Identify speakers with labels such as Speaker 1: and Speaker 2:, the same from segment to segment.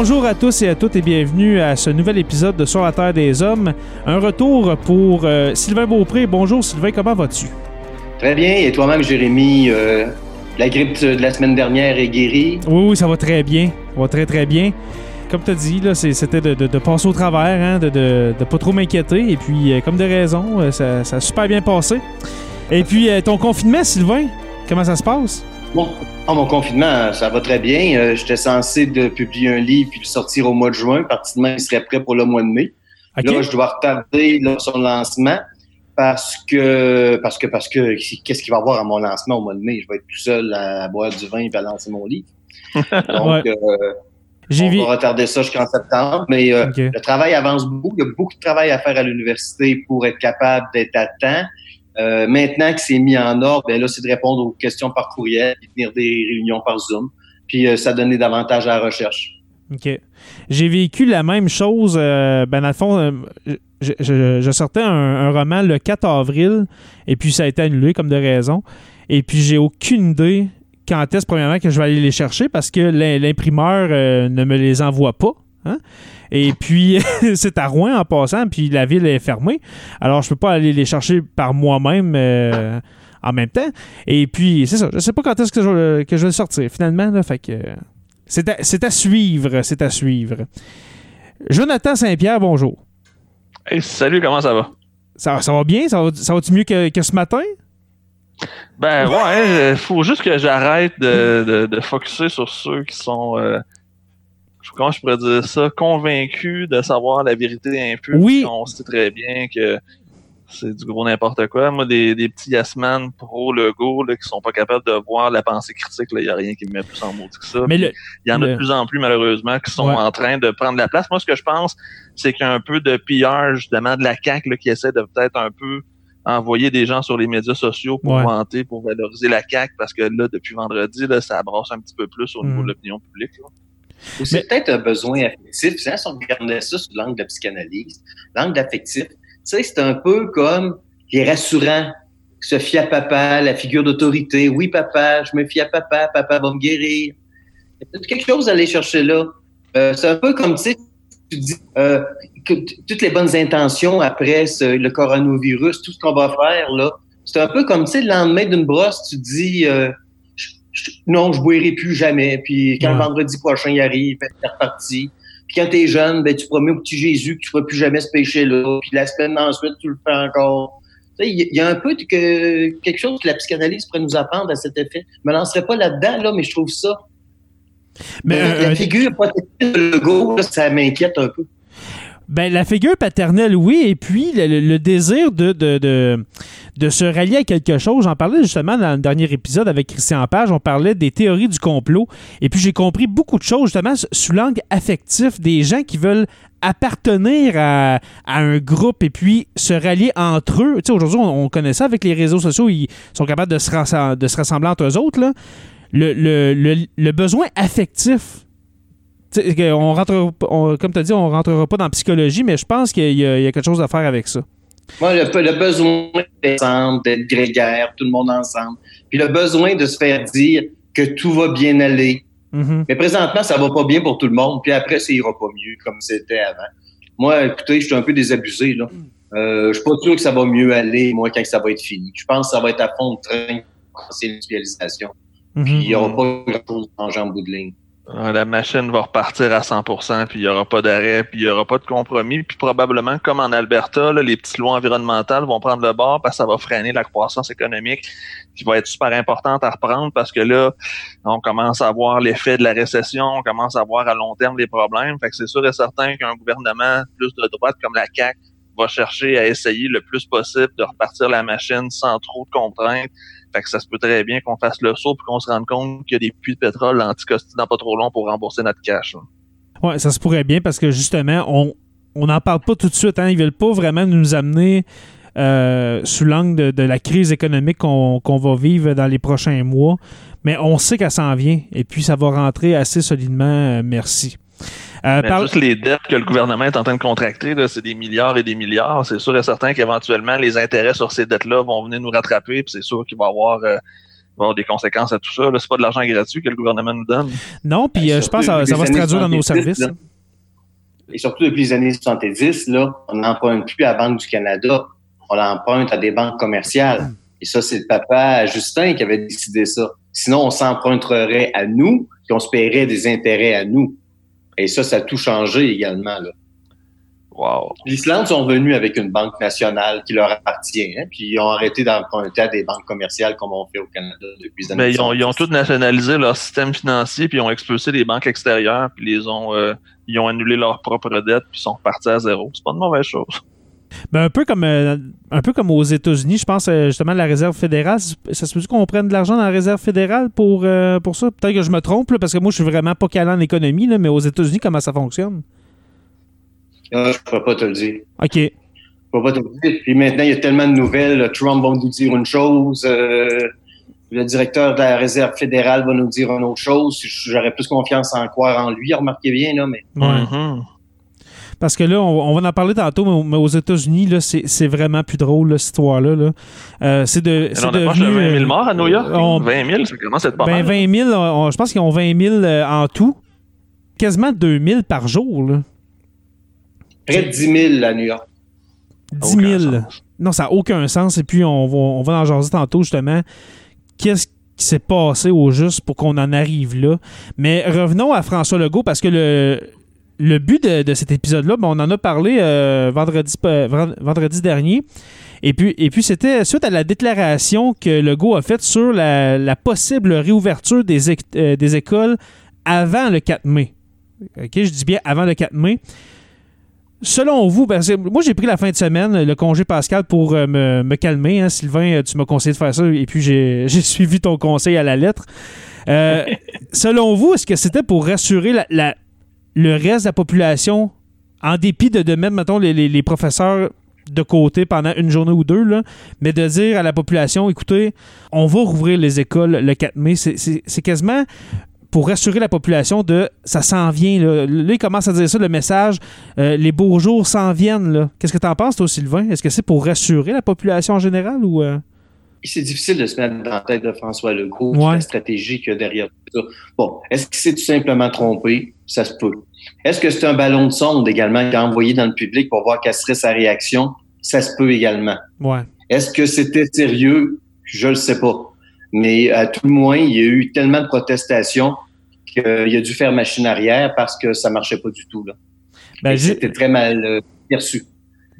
Speaker 1: Bonjour à tous et à toutes et bienvenue à ce nouvel épisode de Sur la Terre des Hommes. Un retour pour euh, Sylvain Beaupré. Bonjour Sylvain, comment vas-tu?
Speaker 2: Très bien. Et toi-même, Jérémy, euh, la grippe de la semaine dernière est guérie?
Speaker 1: Oui, oui, ça va très bien. Ça va très, très bien. Comme tu as dit, c'était de, de- de passer au travers, hein, de, de, de pas trop m'inquiéter. Et puis, euh, comme de raison, ça, ça a super bien passé. Et puis, ton confinement, Sylvain, comment ça se passe?
Speaker 2: Bon, oh, mon confinement, ça va très bien. Euh, J'étais censé de publier un livre puis le sortir au mois de juin. Partiellement, il serait prêt pour le mois de mai. Là, je dois retarder là, son lancement parce que, parce que, parce que, qu'est-ce qu'il va y avoir à mon lancement au mois de mai? Je vais être tout seul à boire du vin et à lancer mon livre. Donc,
Speaker 1: Ouais.
Speaker 2: euh,
Speaker 1: J'ai
Speaker 2: on
Speaker 1: vu.
Speaker 2: va retarder ça jusqu'en septembre. Mais euh, le travail avance beaucoup. Il y a beaucoup de travail à faire à l'université pour être capable d'être à temps. Euh, maintenant que c'est mis en ordre, ben là, c'est de répondre aux questions par courriel, puis tenir des réunions par Zoom. Puis euh, ça donnait davantage à la recherche.
Speaker 1: OK. J'ai vécu la même chose. euh, ben, dans le fond, je, sortais un, un roman le 4 avril et puis ça a été annulé comme de raison. Et puis, j'ai aucune idée quand est-ce, premièrement, que je vais aller les chercher parce que l'im- l'imprimeur ne me les envoie pas. Hein? Et puis, c'est à Rouen en passant, puis la ville est fermée. Alors, je peux pas aller les chercher par moi-même euh, en même temps. Et puis, c'est ça. Je sais pas quand est-ce que je, que je vais le sortir finalement. Là, fait que. c'est à, suivre, c'est à suivre. Jonathan Saint-Pierre, bonjour.
Speaker 3: Hey, salut, comment ça va?
Speaker 1: Ça, ça va bien? Ça va, ça va-tu mieux que, que ce matin?
Speaker 3: Ben ouais, il faut juste que j'arrête de, de, de focuser sur ceux qui sont, euh, comment je pourrais dire ça, convaincus de savoir la vérité un peu.
Speaker 1: Oui.
Speaker 3: On sait très bien que c'est du gros n'importe quoi. Moi, des, des petits Yasman pro Lego là, qui sont pas capables de voir la pensée critique, il y a rien qui me met plus en maudit que ça.
Speaker 1: Mais le,
Speaker 3: Il y en a de plus en plus, malheureusement, qui sont
Speaker 1: Ouais.
Speaker 3: en train de prendre la place. Moi, ce que je pense, c'est qu'il y a un peu de pillage, justement, de la CAQ, là, qui essaie de peut-être un peu envoyer des gens sur les médias sociaux pour
Speaker 1: Ouais.
Speaker 3: vanter, pour valoriser la CAQ, parce que là, depuis vendredi, là, ça brasse un petit peu plus au niveau
Speaker 1: Mm.
Speaker 3: de l'opinion publique. là.
Speaker 2: Ou c'est peut-être un besoin affectif. Si on regardait ça sous l'angle de la psychanalyse, l'angle affectif, tu sais, c'est un peu comme les rassurants. Se fier à papa, la figure d'autorité. Oui, papa, je me fie à papa, papa va me guérir. Il y a peut-être quelque chose à aller chercher là. Euh, c'est un peu comme, tu sais, tu dis euh, que toutes les bonnes intentions après ce- le coronavirus, tout ce qu'on va faire là. C'est un peu comme, tu sais, le lendemain d'une brosse, tu dis, euh, je- non, je boirai plus jamais. Puis quand
Speaker 1: Ouais.
Speaker 2: le vendredi prochain y arrive, ben, c'est reparti. Puis quand t'es jeune, ben, tu promets au petit Jésus que tu feras plus jamais ce péché-là. Puis la semaine ensuite, tu le fais encore. Il y, il a un peu que, quelque chose que la psychanalyse pourrait nous apprendre à cet effet. Je me lancerai pas là-dedans, là, mais je trouve ça.
Speaker 1: Mais
Speaker 2: la, figure protectrice de Legault, là, ça m'inquiète un peu.
Speaker 1: Ben, la figure paternelle, oui, et puis le, désir de, de, de, se rallier à quelque chose. J'en parlais justement dans le dernier épisode avec Christian Page. On parlait des théories du complot. Et puis j'ai compris beaucoup de choses justement sous l'angle affectif des gens qui veulent appartenir à, à un groupe et puis se rallier entre eux. Tu sais, aujourd'hui, on, on connaît ça avec les réseaux sociaux, ils sont capables de se, rassem- de se rassembler entre eux autres. Là. Le- le- le besoin affectif, on rentre, on- comme tu as dit, on rentrera pas dans la psychologie, mais je pense qu'il y, a il y a quelque chose à faire avec ça.
Speaker 2: Moi, le, le besoin d'être ensemble, d'être grégaire, tout le monde ensemble. Puis le besoin de se faire dire que tout va bien aller.
Speaker 1: Mhm.
Speaker 2: Mais présentement, ça va pas bien pour tout le monde. Puis après, ça ira pas mieux comme c'était avant. Moi, écoutez, je suis un peu désabusé. Là. Euh, je suis pas sûr que ça va mieux aller, moi, quand ça va être fini. Je pense que ça va être à fond de train pour l'industrialisation.
Speaker 1: Mhm.
Speaker 2: Puis il y aura pas grand-chose en en bout de ligne.
Speaker 3: Euh, La machine va repartir à 100%, puis il n'y aura pas d'arrêt, puis il n'y aura pas de compromis. Puis probablement, comme en Alberta, les petites lois environnementales vont prendre le bord parce que ça va freiner la croissance économique qui va être super importante à reprendre parce que là, on commence à voir l'effet de la récession, on commence à voir à long terme les problèmes. C'est sûr et certain qu'un gouvernement plus de droite comme la CAQ va chercher à essayer le plus possible de repartir la machine sans trop de contraintes. Fait que ça se peut très bien qu'on fasse le saut puis qu'on se rende compte qu'il y a des puits de pétrole anticosti dans pas trop long pour rembourser notre cash. là.
Speaker 1: Ouais, ça se pourrait bien parce que justement, on on n'en parle pas tout de suite. Hein. Ils veulent pas vraiment nous amener euh, sous l'angle de, la crise économique qu'on qu'on va vivre dans les prochains mois. Mais on sait qu'elle s'en vient et puis ça va rentrer assez solidement. euh, merci. Euh,
Speaker 3: Mais
Speaker 1: par-
Speaker 3: juste les dettes que le gouvernement est en train de contracter, c'est des milliards et des milliards. C'est sûr et certain qu'éventuellement, les intérêts sur ces dettes-là vont venir nous rattraper, puis c'est sûr qu'il va y avoir, euh, avoir des conséquences à tout ça. C'est pas de l'argent gratuit que le gouvernement nous donne.
Speaker 1: Non, puis euh, je pense que ça, ça va se traduire dans nos services.
Speaker 2: là. Et surtout depuis les années 70, là, on n'emprunte plus à la Banque du Canada. On l'emprunte à des banques commerciales. Et ça, c'est le papa Justin qui avait décidé ça. Sinon, on s'emprunterait à nous, puis on se paierait des intérêts à nous. Et ça, ça a tout changé également. Là.
Speaker 3: Wow.
Speaker 2: L'Islande sont venus avec une banque nationale qui leur appartient, hein, puis ils ont arrêté d'emprunter à des banques commerciales comme on fait au Canada depuis les années
Speaker 3: Mais ils ont, ils ont
Speaker 2: 70.
Speaker 3: tous nationalisé leur système financier, puis ils ont expulsé les banques extérieures, puis les ont, euh, ils ont annulé leurs propres dettes, puis ils sont repartis à zéro. C'est pas une mauvaise chose.
Speaker 1: Ben, un, peu comme, euh, un peu comme aux États-Unis, je pense euh, justement la réserve fédérale. Ça se peut qu'on prenne de l'argent dans la réserve fédérale pour, euh, pour ça? Peut-être que je me trompe, là, parce que moi, je suis vraiment pas calé en économie, là, mais aux États-Unis, comment ça fonctionne?
Speaker 2: Ah, je peux pas te le dire.
Speaker 1: OK.
Speaker 2: Je peux pas te le dire. Puis maintenant, il y a tellement de nouvelles. Trump va nous dire une chose. euh, le directeur de la réserve fédérale va nous dire une autre chose. J'aurais plus confiance en croire en lui. Remarquez bien, là, mais.
Speaker 3: Mhm.
Speaker 1: Parce que là, on, on va en parler tantôt, mais, mais aux États-Unis, là, c'est vraiment plus drôle, là, cette histoire-là. Là. Euh, c'est de.
Speaker 3: On approche de
Speaker 1: devenu,
Speaker 3: 20 000
Speaker 1: euh,
Speaker 3: morts à New York.
Speaker 1: on-
Speaker 3: 20 000, ça commence à être pas
Speaker 1: ben,
Speaker 3: mal.
Speaker 1: 20 000, on- je pense qu'ils ont 20 000 euh, en tout. Quasiment 2 000 par jour. Là.
Speaker 2: près de 10 000 à New York.
Speaker 1: 10
Speaker 3: Aucun
Speaker 1: 000.
Speaker 3: sens.
Speaker 1: Non, ça n'a aucun sens. Et puis, on va, on va en jaser tantôt, justement. Qu'est-ce qui s'est passé au juste pour qu'on en arrive là? Mais revenons à François Legault, parce que le, le but de, de cet épisode-là, ben, on en a parlé euh, vendredi, vend- vendredi dernier. Et puis, et puis c'était suite à la déclaration que Legault a faite sur la, la possible réouverture des, euh, des écoles avant le 4 mai. OK, je dis bien avant le 4 mai. Selon vous, parce que moi j'ai pris la fin de semaine, le congé Pascal, pour euh, me, me calmer. hein. Sylvain, tu m'as conseillé de faire ça et puis j'ai j'ai suivi ton conseil à la lettre. Euh, selon vous, est-ce que c'était pour rassurer la- la- le reste de la population, en dépit de, de mettre, mettons, les, professeurs de côté pendant une journée ou deux, là, mais de dire à la population, écoutez, on va rouvrir les écoles le 4 mai. C'est- quasiment pour rassurer la population de ça s'en vient. Là. Là, il commence à dire ça, le message, euh, les beaux jours s'en viennent. Qu'est-ce que tu en penses, toi, Sylvain? Est-ce que c'est pour rassurer la population en général ou. euh?
Speaker 2: C'est difficile de se mettre dans la tête de François Legault,
Speaker 1: Ouais.
Speaker 2: la stratégie qu'il y a derrière tout ça. Bon, est-ce qu'il s'est tout simplement trompé? Ça se peut. Est-ce que c'est un ballon de sonde également qu'il a envoyé dans le public pour voir quelle serait sa réaction? Ça se peut également.
Speaker 1: Ouais.
Speaker 2: Est-ce que c'était sérieux? Je le sais pas. Mais à tout le moins, il y a eu tellement de protestations qu'il a dû faire machine arrière parce que ça marchait pas du tout. Là.
Speaker 1: Ben,
Speaker 2: C'était très mal euh, perçu.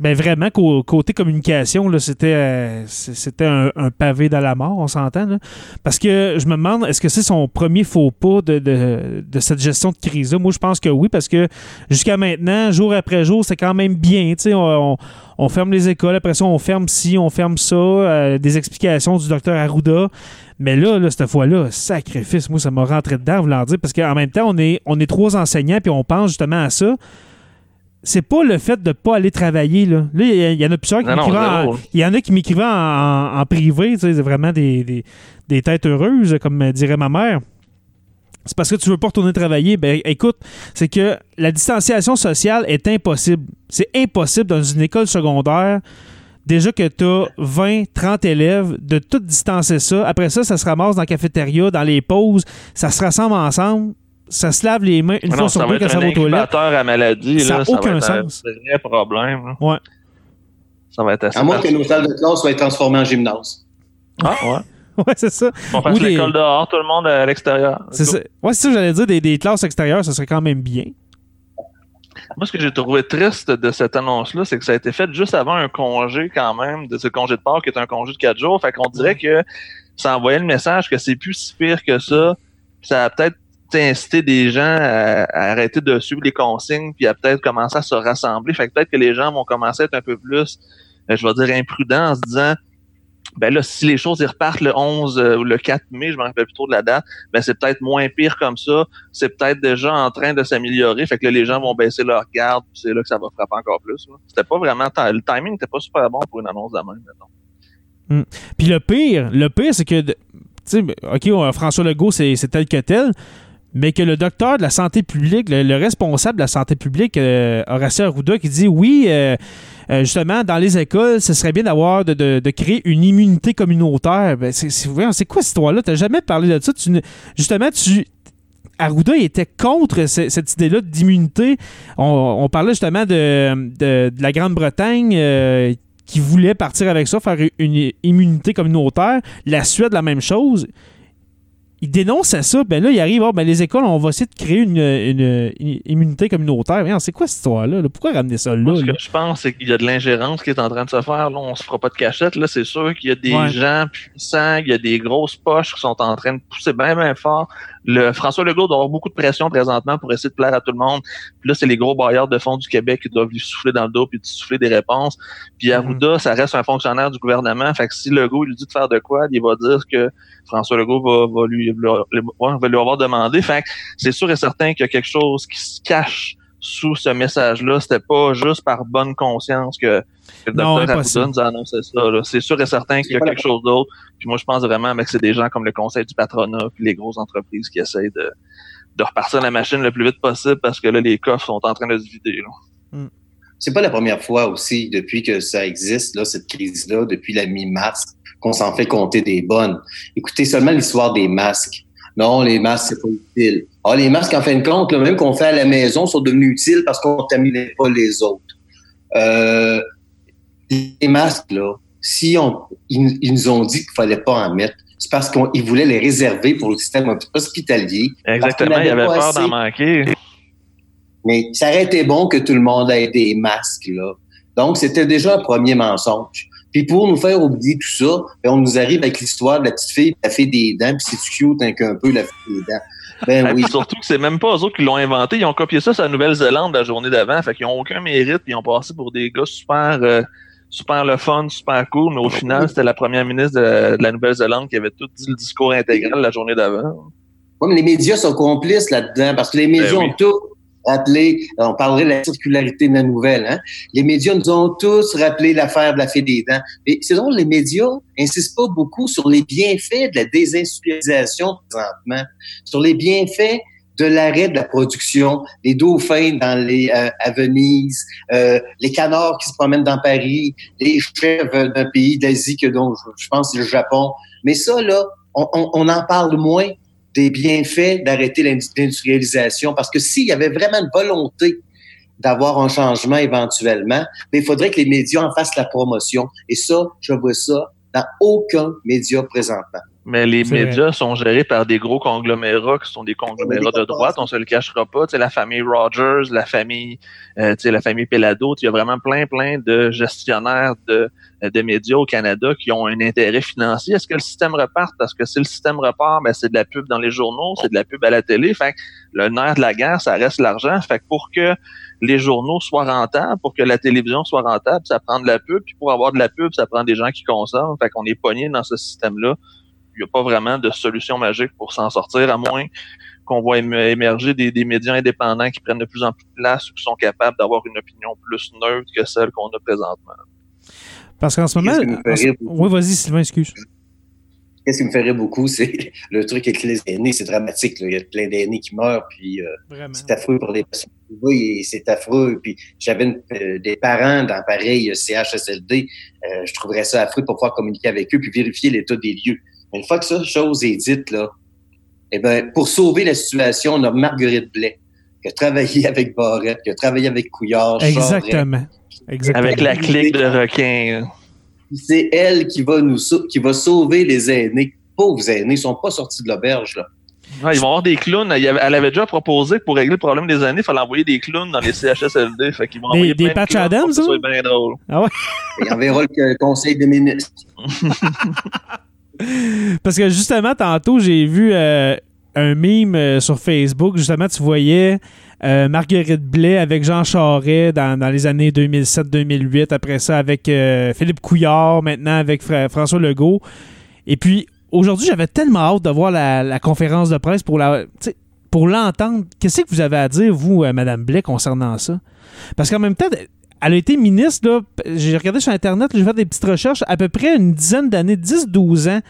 Speaker 1: Ben vraiment, côté communication, c'était, euh, c'était un, pavé dans la mort, on s'entend. Parce que je me demande, est-ce que c'est son premier faux pas de, de, de cette gestion de crise-là? Moi, je pense que oui, parce que jusqu'à maintenant, jour après jour, c'est quand même bien. On, on, on ferme les écoles, après ça, on ferme ci, on ferme ça. euh, des explications du docteur Arruda. Mais là, là, cette fois-là, sacrifice, moi, ça m'a rentré dedans, vouloir dire, parce qu'en même temps, on est, on est trois enseignants, puis on pense justement à ça. C'est pas le fait de pas aller travailler. Là, là il y, en a plusieurs qui m'écrivaient en, il y en a qui m'écrivaient en, privé, c'est vraiment des, des, des, têtes heureuses, comme dirait ma mère. C'est parce que tu veux pas retourner travailler. Ben écoute, c'est que la distanciation sociale est impossible. C'est impossible dans une école secondaire. Déjà que tu as 20, 30 élèves, de tout distancer ça. Après ça, ça se ramasse dans la cafétéria, dans les pauses, ça se rassemble ensemble ça se lave les mains une fois sur deux quand ça va aux toilettes.
Speaker 3: à maladie,
Speaker 1: ça n'a aucun sens.
Speaker 3: C'est un vrai problème.
Speaker 1: Ouais.
Speaker 3: Ça va être assez
Speaker 2: À moins que nos salles de classe soient transformées en gymnase.
Speaker 3: Ah, ouais.
Speaker 1: ouais, c'est ça.
Speaker 3: On passe l'école dehors, tout le monde à l'extérieur.
Speaker 1: C'est ça. Ouais, c'est ça, j'allais dire, des, des, classes extérieures, ça serait quand même bien.
Speaker 3: Moi, ce que j'ai trouvé triste de cette annonce-là, c'est que ça a été fait juste avant un congé, quand même, de ce congé de Pâques, qui est un congé de quatre jours. Fait qu'on dirait que ça envoyait le message que c'est plus si pire que ça. Ça a peut-être inciter des gens à, arrêter de suivre les consignes puis à peut-être commencer à se rassembler. Fait que peut-être que les gens vont commencer à être un peu plus, euh, je vais dire, imprudents en se disant ben là, si les choses y repartent le 11 euh, ou le 4 mai, je me rappelle plus trop de la date, ben c'est peut-être moins pire comme ça. C'est peut-être déjà en train de s'améliorer. Fait que là, les gens vont baisser leur garde, puis c'est là que ça va frapper encore plus. C'était pas vraiment le timing n'était pas super bon pour une annonce de même,
Speaker 1: hum. Puis le pire, le pire, c'est que tu sais, OK, François Legault, c'est tel que tel, mais que le docteur de la santé publique, le, responsable de la santé publique, euh, Horacio Arruda, qui dit oui, euh, euh, justement, dans les écoles, ce serait bien d'avoir de, créer une immunité communautaire. Ben, c'est, c'est, quoi cette histoire-là? Tu n'as jamais parlé de ça? justement, tu. Arruda était contre cette idée-là d'immunité. On, parlait justement de, de, la Grande-Bretagne qui voulait partir avec ça, faire une immunité communautaire. La Suède, la même chose il dénonce ça, ben là, il arrive, oh, ben les écoles, on va essayer de créer une, immunité communautaire. C'est quoi cette histoire-là? Pourquoi ramener ça là?
Speaker 3: ce que je pense, c'est qu'il y a de l'ingérence qui est en train de se faire. Là, on se fera pas de cachette. Là, c'est sûr qu'il y a des gens puissants, il y a des grosses poches qui sont en train de pousser bien, bien fort. Le François Legault doit avoir beaucoup de pression présentement pour essayer de plaire à tout le monde. Puis là, c'est les gros bailleurs de fonds du Québec qui doivent lui souffler dans le dos puis lui souffler des réponses. Puis Arruda, mhm. ça reste un fonctionnaire du gouvernement. Fait que si Legault lui dit de faire de quoi, il va dire que François Legault va, lui, va lui avoir demandé. Fait c'est sûr et certain qu'il y a quelque chose qui se cache sous ce message-là. C'était pas juste par bonne conscience que, le docteur Arruda nous a annoncé ça. C'est sûr et certain qu'il y a quelque chose d'autre. Puis moi, je pense vraiment que c'est des gens comme le conseil du patronat puis les grosses entreprises qui essayent de, de repartir la machine le plus vite possible parce que là, les coffres sont en train de se vider.
Speaker 2: Hmm. C'est pas la première fois aussi, depuis que ça existe, là, cette crise-là, depuis la mi-mars, qu'on s'en fait compter des bonnes. Écoutez seulement l'histoire des masques. Non, les masques, c'est pas utile. Ah, les masques, en fin de compte, même qu'on fait à la maison, sont devenus utiles parce qu'on contaminait pas les autres. Euh, les masques, là, si on, ils, nous ont dit qu'il fallait pas en mettre, c'est parce qu'ils voulaient les réserver pour le système hospitalier.
Speaker 3: Exactement, il y avait peur d'en manquer.
Speaker 2: Mais ça aurait été bon que tout le monde ait des masques, là. Donc, c'était déjà un premier mensonge. Puis pour nous faire oublier tout ça, ben, on nous arrive avec l'histoire de la petite fille qui a fait des dents, puis c'est cute un, un peu la fille des dents.
Speaker 3: Ben oui. surtout que c'est même pas eux autres qui l'ont inventé. Ils ont copié ça sur la Nouvelle-Zélande la journée d'avant. Fait qu'ils ont aucun mérite. Ils ont passé pour des gars super, euh, super le fun, super cool. Mais au final, c'était la première ministre de, la Nouvelle-Zélande qui avait tout dit le discours intégral la journée d'avant.
Speaker 2: Oui, mais les médias sont complices là-dedans parce que les médias ont tout rappelé, on parlerait de la circularité de la nouvelle, hein? les médias nous ont tous rappelé l'affaire de la fée des dents. Mais c'est drôle, les médias insistent pas beaucoup sur les bienfaits de la désindustrialisation présentement, sur les bienfaits de l'arrêt de la production, les dauphins dans les euh, à Venise, euh, les canards qui se promènent dans Paris, les chèvres d'un pays d'Asie que dont je, pense c'est le Japon. Mais ça là, on, on en parle moins des bienfaits d'arrêter l'industrialisation. Parce que s'il y avait vraiment une volonté d'avoir un changement éventuellement, mais il faudrait que les médias en fassent la promotion. Et ça, je vois ça dans aucun média présentement.
Speaker 3: Mais les médias sont gérés par des gros conglomérats qui sont des conglomérats de droite, on se le cachera pas. Tu sais, la famille Rogers, la famille, euh, tu sais, la famille Pelado, il y a vraiment plein, plein de gestionnaires de, de médias au Canada qui ont un intérêt financier. Est-ce que le système repart? Parce que si le système repart, ben, c'est de la pub dans les journaux, c'est de la pub à la télé. Fait que le nerf de la guerre, ça reste l'argent. Fait que pour que les journaux soient rentables, pour que la télévision soit rentable, ça prend de la pub. Puis pour avoir de la pub, ça prend des gens qui consomment. Fait qu'on est pogné dans ce système-là n'y a pas vraiment de solution magique pour s'en sortir, à moins qu'on voit émerger des, des, médias indépendants qui prennent de plus en plus de place ou qui sont capables d'avoir une opinion plus neutre que celle qu'on a présentement.
Speaker 1: Parce qu'en ce moment. Oui, vas-y, Sylvain, excuse.
Speaker 2: Qu'est-ce qui me ferait beaucoup, c'est le truc avec les aînés, c'est dramatique. Il y a plein d'aînés qui meurent, puis euh, c'est affreux pour les personnes. Oui, c'est affreux. Puis j'avais euh, des parents dans pareil CHSLD, euh, je trouverais ça affreux pour pouvoir communiquer avec eux puis vérifier l'état des lieux. Une fois que ça chose est dite, là, eh ben, pour sauver la situation, on a Marguerite Blais, qui a travaillé avec Barrette, qui a travaillé avec Couillard.
Speaker 1: Exactement.
Speaker 3: Exactement. Avec la clique de requins.
Speaker 2: C'est elle qui va nous qui va sauver les aînés. Pauvres aînés, ils sont pas sortis de l'auberge, là.
Speaker 3: ils vont avoir des clowns. Elle avait déjà proposé que pour régler le problème des aînés, il fallait envoyer des clowns dans les CHSLD. Fait qu'ils vont
Speaker 1: des, des Patch Adams, ça?
Speaker 3: bien drôle.
Speaker 1: Ah ouais?
Speaker 2: Il enverra le conseil des ministres.
Speaker 1: Parce que justement, tantôt, j'ai vu euh, un meme euh, sur Facebook. Justement, tu voyais euh, Marguerite Blais avec Jean Charest dans, les années 2007-2008. Après ça, avec Philippe Couillard, maintenant avec François Legault. Et puis, aujourd'hui, j'avais tellement hâte de voir la, conférence de presse pour la. Pour l'entendre, qu'est-ce que vous avez à dire, vous, Madame Blais, concernant ça? Parce qu'en même temps, elle a été ministre, j'ai regardé sur Internet, j'ai fait des petites recherches, à peu près une dizaine d'années, 10-12 ans,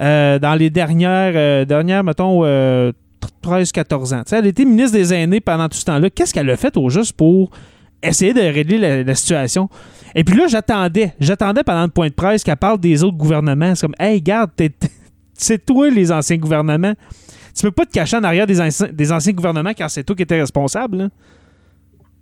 Speaker 1: euh, dans les dernières, euh, dernières mettons, 13-14 euh, ans. elle a été ministre des aînés pendant tout ce temps-là. Qu'est-ce qu'elle a fait au juste pour essayer de régler la, situation? Et puis là, j'attendais, j'attendais pendant le point de presse qu'elle parle des autres gouvernements. C'est comme, hey, garde, c'est toi les anciens gouvernements. Tu peux pas te cacher en arrière des, anciens, des anciens gouvernements car c'est toi qui étais responsable.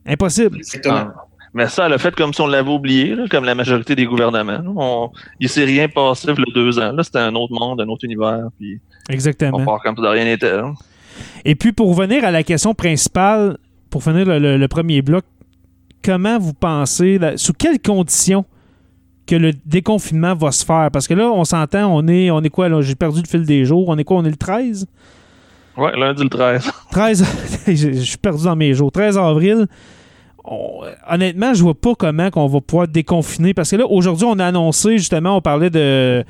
Speaker 1: Impossible.
Speaker 2: Exactement.
Speaker 3: Mais ça, elle a fait comme si on l'avait oublié, comme la majorité des gouvernements. On, il s'est rien passé le deux ans. Là, c'était un autre monde, un autre univers. Puis
Speaker 1: Exactement.
Speaker 3: On part comme si de rien n'était.
Speaker 1: Et puis, pour revenir à la question principale, pour finir le, premier bloc, comment vous pensez, sous quelles conditions que le déconfinement va se faire? Parce que là, on s'entend, on est, on est quoi, là? J'ai perdu le fil des jours. On est quoi? On est le 13?
Speaker 3: Ouais, lundi le 13.
Speaker 1: 13, je suis perdu dans mes jours. 13 avril honnêtement, je vois pas comment qu'on va pouvoir déconfiner. Parce que là, aujourd'hui, on a annoncé, justement, on parlait de,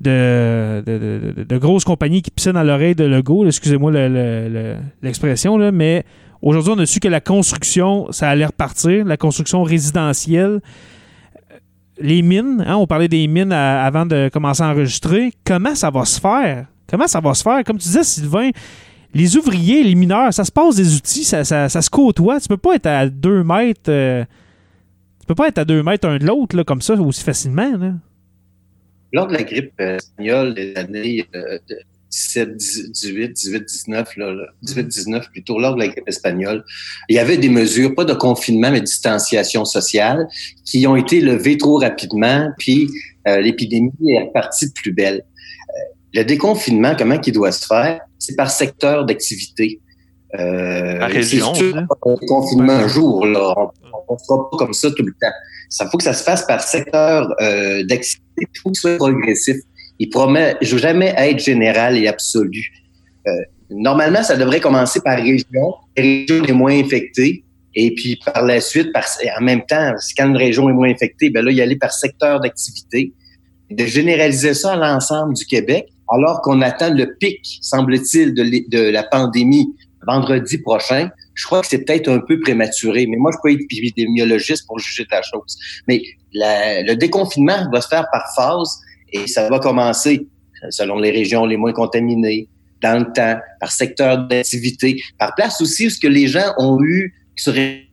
Speaker 1: de, grosses compagnies qui pissaient dans l'oreille de Lego. Excusez-moi l'expression, mais aujourd'hui, on a su que la construction, ça allait repartir, la construction résidentielle. Les mines, hein, on parlait des mines avant de commencer à enregistrer. Comment ça va se faire? Comment ça va se faire? Comme tu disais, Sylvain, les ouvriers, les mineurs, ça se passe des outils, ça, se côtoie. Tu peux pas être à deux mètres. Euh, tu peux pas être à deux mètres un de l'autre comme ça aussi facilement.
Speaker 2: Lors de la grippe espagnole des années 17, 18, 18, 19, 18, 19 plutôt, lors de la grippe espagnole, il y avait des mesures, pas de confinement, mais de distanciation sociale, qui ont été levées trop rapidement, puis euh, l'épidémie est repartie de plus belle. Le déconfinement, comment il doit se faire? c'est par secteur d'activité.
Speaker 3: Euh, par région.
Speaker 2: confinement un jour, là. On ne fera pas comme ça tout le temps. Ça faut que ça se fasse par secteur euh, d'activité. Il faut que ce soit progressif. Il promet jamais être général et absolu. Euh, normalement, ça devrait commencer par région, les régions les moins infectées, et puis par la suite, par, en même temps, quand une région est moins infectée, ben là, y aller par secteur d'activité, de généraliser ça à l'ensemble du Québec alors qu'on attend le pic, semble-t-il, de, la pandémie vendredi prochain, je crois que c'est peut-être un peu prématuré, mais moi, je peux être épidémiologiste pour juger de la chose. Mais le déconfinement va se faire par phase et ça va commencer selon les régions les moins contaminées, dans le temps, par secteur d'activité, par place aussi où ce que les gens ont eu, qui seraient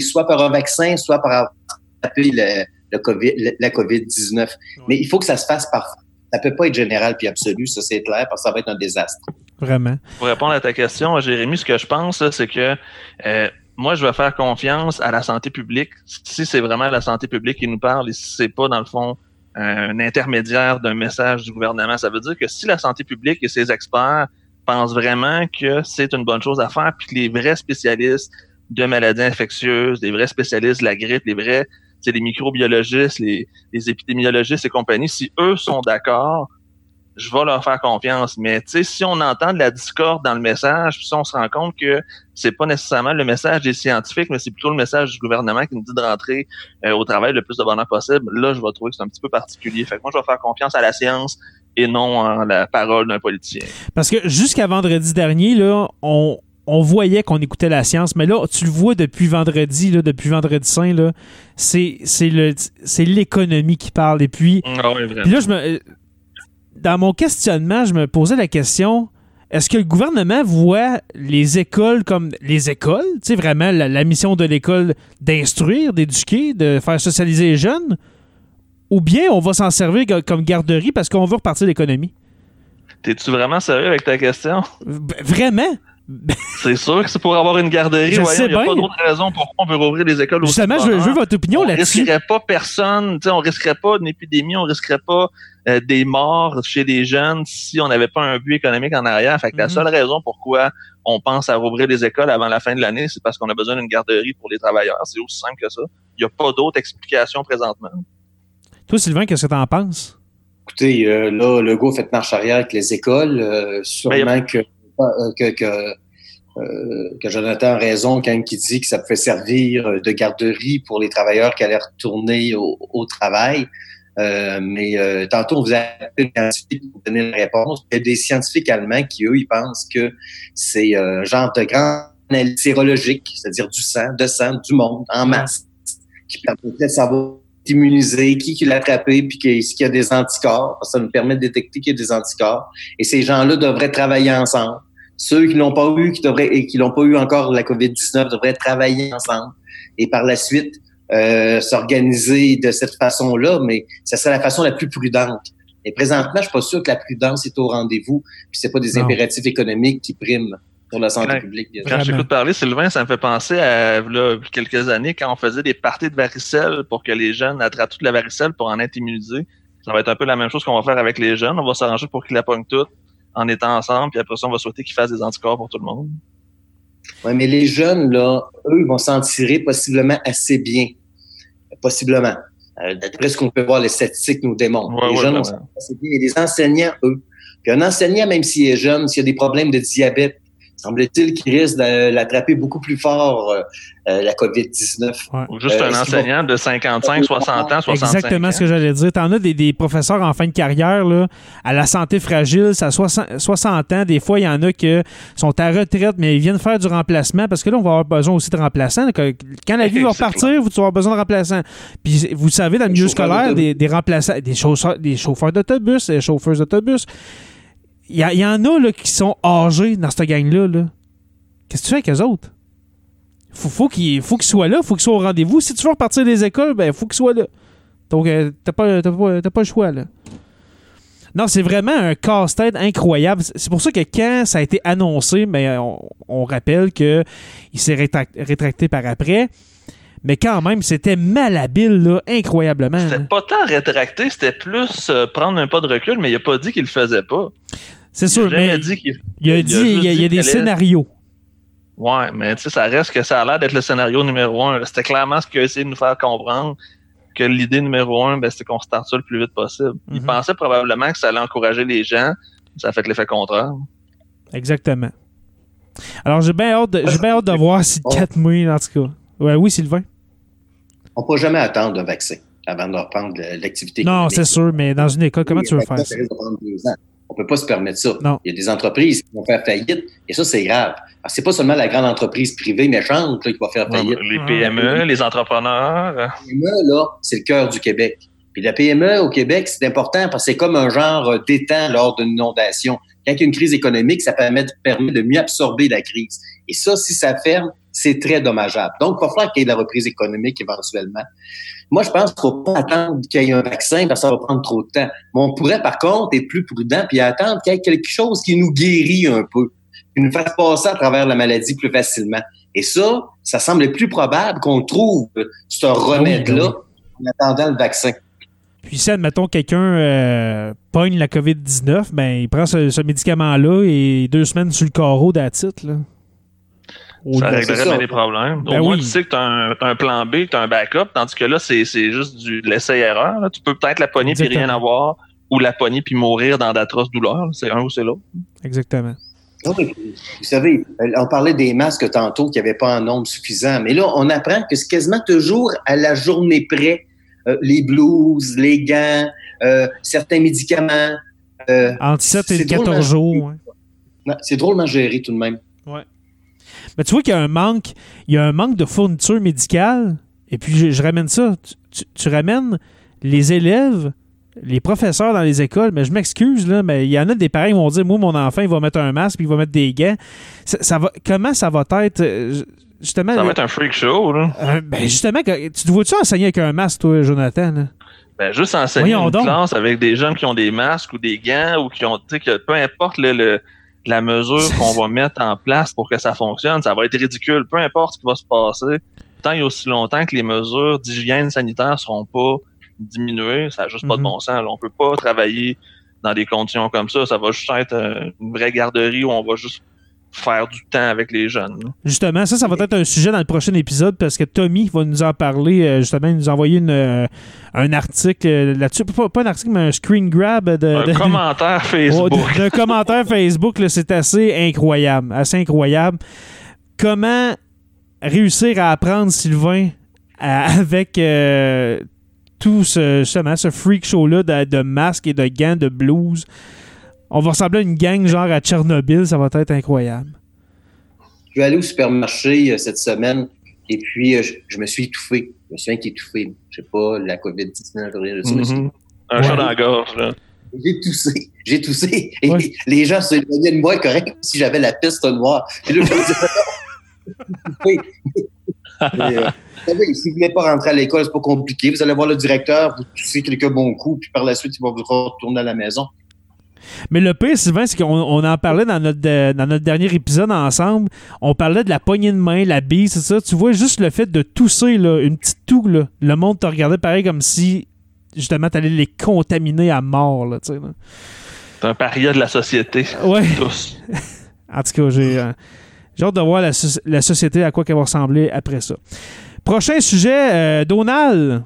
Speaker 2: soit par un vaccin, soit par le, le COVID, la COVID-19. Mais il faut que ça se fasse par ça peut pas être général puis absolu, ça c'est clair, parce que ça va être un désastre.
Speaker 1: Vraiment.
Speaker 3: Pour répondre à ta question, Jérémy, ce que je pense, c'est que euh, moi, je vais faire confiance à la santé publique. Si c'est vraiment la santé publique qui nous parle et si c'est pas, dans le fond, un intermédiaire d'un message du gouvernement, ça veut dire que si la santé publique et ses experts pensent vraiment que c'est une bonne chose à faire, puis que les vrais spécialistes de maladies infectieuses, les vrais spécialistes de la grippe, les vrais les microbiologistes, les, les épidémiologistes et compagnie, si eux sont d'accord, je vais leur faire confiance. Mais si on entend de la discorde dans le message, puis si on se rend compte que c'est pas nécessairement le message des scientifiques, mais c'est plutôt le message du gouvernement qui nous dit de rentrer euh, au travail le plus de bonheur possible, là, je vais trouver que c'est un petit peu particulier. Fait que moi, je vais faire confiance à la science et non en la parole d'un politicien.
Speaker 1: Parce que jusqu'à vendredi dernier, là, on, on voyait qu'on écoutait la science, mais là, tu le vois depuis vendredi, là, depuis vendredi saint, là, c'est, c'est, le, c'est l'économie qui parle. Et puis,
Speaker 3: Ah oui,
Speaker 1: puis là, je me, dans mon questionnement, je me posais la question est-ce que le gouvernement voit les écoles comme les écoles, tu sais, vraiment la, la mission de l'école d'instruire, d'éduquer, de faire socialiser les jeunes, ou bien on va s'en servir comme garderie parce qu'on veut repartir l'économie?
Speaker 3: T'es-tu vraiment sérieux avec ta question?
Speaker 1: Vraiment?
Speaker 3: C'est sûr que c'est pour avoir une garderie.
Speaker 1: Je
Speaker 3: voyons,
Speaker 1: sais
Speaker 3: il n'y a
Speaker 1: bien.
Speaker 3: pas d'autre raison pourquoi on veut rouvrir les écoles aussi
Speaker 1: Justement, je veux, je veux votre opinion
Speaker 3: on
Speaker 1: là-dessus.
Speaker 3: risquerait pas personne, tu sais, on risquerait pas une épidémie, on risquerait pas euh, des morts chez des jeunes si on n'avait pas un but économique en arrière. Fait que la
Speaker 1: Mhm.
Speaker 3: seule raison pourquoi on pense à rouvrir les écoles avant la fin de l'année, c'est parce qu'on a besoin d'une garderie pour les travailleurs. C'est aussi simple que ça. Il n'y a pas d'autre explication présentement.
Speaker 1: Toi, Sylvain, qu'est-ce que t'en penses?
Speaker 2: Écoutez, euh, là, Legault fait marche arrière avec les écoles. euh, sûrement que, euh, que, que, euh, que Jonathan a raison quand il dit que ça pouvait servir euh, de garderie pour les travailleurs qui allaient retourner au, au travail. Euh, mais euh, tantôt, on vous a appelé pour donner la réponse. Il y a des scientifiques allemands qui, eux, ils pensent que c'est euh, un genre de grand analyse sérologique, c'est-à-dire du sang, de sang, du monde, en masse, qui permettrait de savoir immuniser, qui, qui l'a attrapé, puis qu'il y a des anticorps. Ça nous permet de détecter qu'il y a des anticorps. Et ces gens-là devraient travailler ensemble. Ceux qui l'ont pas eu, qui devraient et qui l'ont pas eu encore la COVID-19 devraient travailler ensemble. Et par la suite, euh, s'organiser de cette façon-là, mais ça serait la façon la plus prudente. Et présentement, je suis pas sûr que la prudence est au rendez-vous, puis c'est pas des
Speaker 1: Non.
Speaker 2: impératifs économiques qui priment sur la santé
Speaker 3: Ouais.
Speaker 2: publique. bien.
Speaker 3: Quand t'écoute parler, Sylvain, ça me fait penser à là, quelques années quand on faisait des parties de varicelle pour que les jeunes attrapent toute la varicelle pour en être immunisés. Ça va être un peu la même chose qu'on va faire avec les jeunes. On va s'arranger pour qu'ils la pognent toutes en étant ensemble, puis après ça, on va souhaiter qu'ils fassent des anticorps pour tout le monde.
Speaker 2: Ouais, mais les jeunes, là, eux, ils vont s'en tirer possiblement assez bien. Possiblement. Euh, D'après ce qu'on peut voir, les statistiques nous démontrent.
Speaker 3: Ouais,
Speaker 2: les
Speaker 3: ouais,
Speaker 2: jeunes
Speaker 3: ouais,
Speaker 2: vont s'en assez bien. Et les enseignants, eux. Puis un enseignant, même s'il est jeune, s'il a des problèmes de diabète, semble-t-il qu'il risque de l'attraper beaucoup plus fort, euh, euh, la COVID-19.
Speaker 3: Ou juste
Speaker 2: Euh,
Speaker 3: un enseignant de 55, 60 ans, 65
Speaker 1: Exactement
Speaker 3: ans.
Speaker 1: ce que j'allais dire. T'en as des, des professeurs en fin de carrière, là, à la santé fragile, ça a 60, 60 ans. Des fois, il y en a qui sont à retraite, mais ils viennent faire du remplacement parce que là, on va avoir besoin aussi de remplaçants. Quand la vie va repartir, vous allez avoir besoin de remplaçants. Puis, vous savez, dans le milieu scolaire, des, des remplaçants, des chauffeurs, des chauffeurs d'autobus, des chauffeurs d'autobus, il y, il y en a là, qui sont âgés dans cette gang-là. Là. Qu'est-ce que tu fais avec eux autres? Faut, faut qu'ils soient là, faut qu'ils soient au rendez-vous. Si tu veux repartir des écoles, ben faut qu'ils soient là. Donc, euh, t'as pas, t'as pas, t'as pas le choix, là. Non, c'est vraiment un casse-tête incroyable. C'est pour ça que quand ça a été annoncé, mais on, on rappelle qu'il s'est rétrac- rétracté par après. Mais quand même, c'était malhabile, là, incroyablement.
Speaker 3: C'était pas tant rétracté, c'était plus euh, prendre un pas de recul, mais il a pas dit qu'il le faisait pas.
Speaker 1: C'est sûr, mais
Speaker 3: dit
Speaker 1: il a
Speaker 3: il a
Speaker 1: dit, il y a, il y a
Speaker 3: dit
Speaker 1: des scénarios.
Speaker 3: Ouais, mais tu sais, ça reste que ça a l'air d'être le scénario numéro un. C'était clairement ce qu'il a essayé de nous faire comprendre. Que l'idée numéro un, ben, c'était qu'on starte ça le plus vite possible. Il
Speaker 1: Mhm.
Speaker 3: pensait probablement que ça allait encourager les gens. Ça a fait l'effet contraire.
Speaker 1: Exactement. Alors, j'ai bien hâte, de- j'ai bien hâte de voir si le
Speaker 2: Oh.
Speaker 1: 4 mai, en tout cas. Ouais, oui, Sylvain?
Speaker 2: On ne peut jamais attendre un vaccin avant de reprendre l'activité.
Speaker 1: Non, c'est sûr, mais dans une école, comment
Speaker 2: Oui,
Speaker 1: tu veux faire ça?
Speaker 2: On peut pas se permettre ça.
Speaker 1: Non.
Speaker 2: Il y a des entreprises qui vont faire faillite, et ça, c'est grave. Alors, c'est pas seulement la grande entreprise privée méchante là, qui va faire faillite.
Speaker 3: Les
Speaker 1: Ah,
Speaker 3: PME, les entrepreneurs. euh,
Speaker 2: La PME, là, c'est le cœur du Québec. Puis la PME au Québec, c'est important parce que c'est comme un genre euh, d'étang lors d'une inondation. Quand il y a une crise économique, ça permet, permet de mieux absorber la crise. Et ça, si ça ferme, c'est très dommageable. Donc, il va falloir qu'il y ait de la reprise économique éventuellement. Moi, je pense qu'il ne faut pas attendre qu'il y ait un vaccin parce que ça va prendre trop de temps. Mais on pourrait, par contre, être plus prudent puis attendre qu'il y ait quelque chose qui nous guérit un peu, qui nous fasse passer à travers la maladie plus facilement. Et ça, ça semble plus probable qu'on trouve ce remède-là en attendant le vaccin.
Speaker 1: Puis si, admettons, quelqu'un euh, pogne la COVID-19, ben, il prend ce, ce médicament-là et deux semaines sur le carreau d'attitude, là.
Speaker 3: Ça
Speaker 2: ça.
Speaker 3: bien les problèmes.
Speaker 1: Ben
Speaker 3: Au moins,
Speaker 1: oui.
Speaker 3: tu sais que tu as, un plan B, tu as un backup, tandis que là, c'est c'est juste du, de l'essai-erreur. Tu peux peut-être la pogner puis rien avoir, ou la pogner puis mourir dans d'atroces douleurs. C'est un ou c'est l'autre.
Speaker 1: Exactement.
Speaker 2: Oui, Vous savez, euh, on parlait des masques tantôt qui n'avaient pas un nombre suffisant, mais là, on apprend que c'est quasiment toujours à la journée près. euh, les blouses, les gants, euh, certains médicaments, Euh,
Speaker 1: Entre 7 et
Speaker 2: c'est
Speaker 1: 14
Speaker 2: drôlement-
Speaker 1: jours. ouais.
Speaker 2: c'est drôlement géré tout de même.
Speaker 1: Mais tu vois qu'il y a un manque, il y a un manque de fourniture médicale. Et puis je, je ramène ça. Tu, tu- tu ramènes les élèves, les professeurs dans les écoles, mais je m'excuse là, mais il y en a des parents qui vont dire moi mon enfant il va mettre un masque puis il va mettre des gants. Ça, ça va comment ça va être euh, justement
Speaker 3: Ça va être un freak show, là.
Speaker 1: euh, ben justement tu te vois-tu enseigner avec un masque toi Jonathan là?
Speaker 3: Ben, juste enseigner
Speaker 1: Voyons
Speaker 3: une
Speaker 1: donc.
Speaker 3: classe avec des jeunes qui ont des masques ou des gants ou qui ont, tu sais, que peu importe le, le- la mesure qu'on va mettre en place pour que ça fonctionne, ça va être ridicule. Peu importe ce qui va se passer, tant et aussi longtemps que les mesures d'hygiène sanitaire seront pas diminuées, ça n'a juste pas de
Speaker 1: Mhm.
Speaker 3: bon sens. là. On peut pas travailler dans des conditions comme ça. Ça va juste être euh, une vraie garderie où on va juste faire du temps avec les jeunes.
Speaker 1: Justement, ça, ça va être un sujet dans le prochain épisode parce que Tommy va nous en parler. euh, justement, il nous a envoyé une, euh, un article euh, là-dessus. Pas, pas un article, mais un screen grab de,
Speaker 3: Un
Speaker 1: de-
Speaker 3: commentaire
Speaker 1: Oh,
Speaker 3: Facebook.
Speaker 1: de- d'un commentaire Facebook. C'est assez incroyable. Assez incroyable. Comment réussir à apprendre Sylvain à- avec euh, tout ce, justement, ce freak show-là de, de masques et de gants de blues? On va ressembler à une gang genre à Tchernobyl. Ça va être incroyable.
Speaker 2: Je vais aller au supermarché euh, cette semaine et puis euh, je, je me suis étouffé. Je me suis étouffé. Je sais pas, la COVID-19, rien de ça.
Speaker 3: Mhm. Un
Speaker 1: Ouais.
Speaker 3: chat dans la gorge. là.
Speaker 2: J'ai toussé. J'ai toussé. Et
Speaker 1: Ouais.
Speaker 2: les gens se éloignaient de moi correct comme si j'avais la peste noire. Et là, je me disais, oui. Mais, euh, vous savez, si vous voulez pas rentrer à l'école, c'est pas compliqué. Vous allez voir le directeur, vous toussez quelques bons coups, puis par la suite, il va vous retourner à la maison.
Speaker 1: Mais le pire, Sylvain, c'est qu'on on en parlait dans notre, euh, dans notre dernier épisode ensemble. On parlait de la poignée de main, la bise, c'est ça. Tu vois, juste le fait de tousser, là, une petite toux, là, le monde te regardait pareil comme si, justement, t'allais les contaminer à mort, là, tu sais.
Speaker 3: C'est un paria de la société.
Speaker 1: Ouais.
Speaker 3: Tous.
Speaker 1: En tout cas, j'ai euh, j'ai hâte de voir la, la société à quoi qu'elle va ressembler après ça. Prochain sujet, euh, Donald.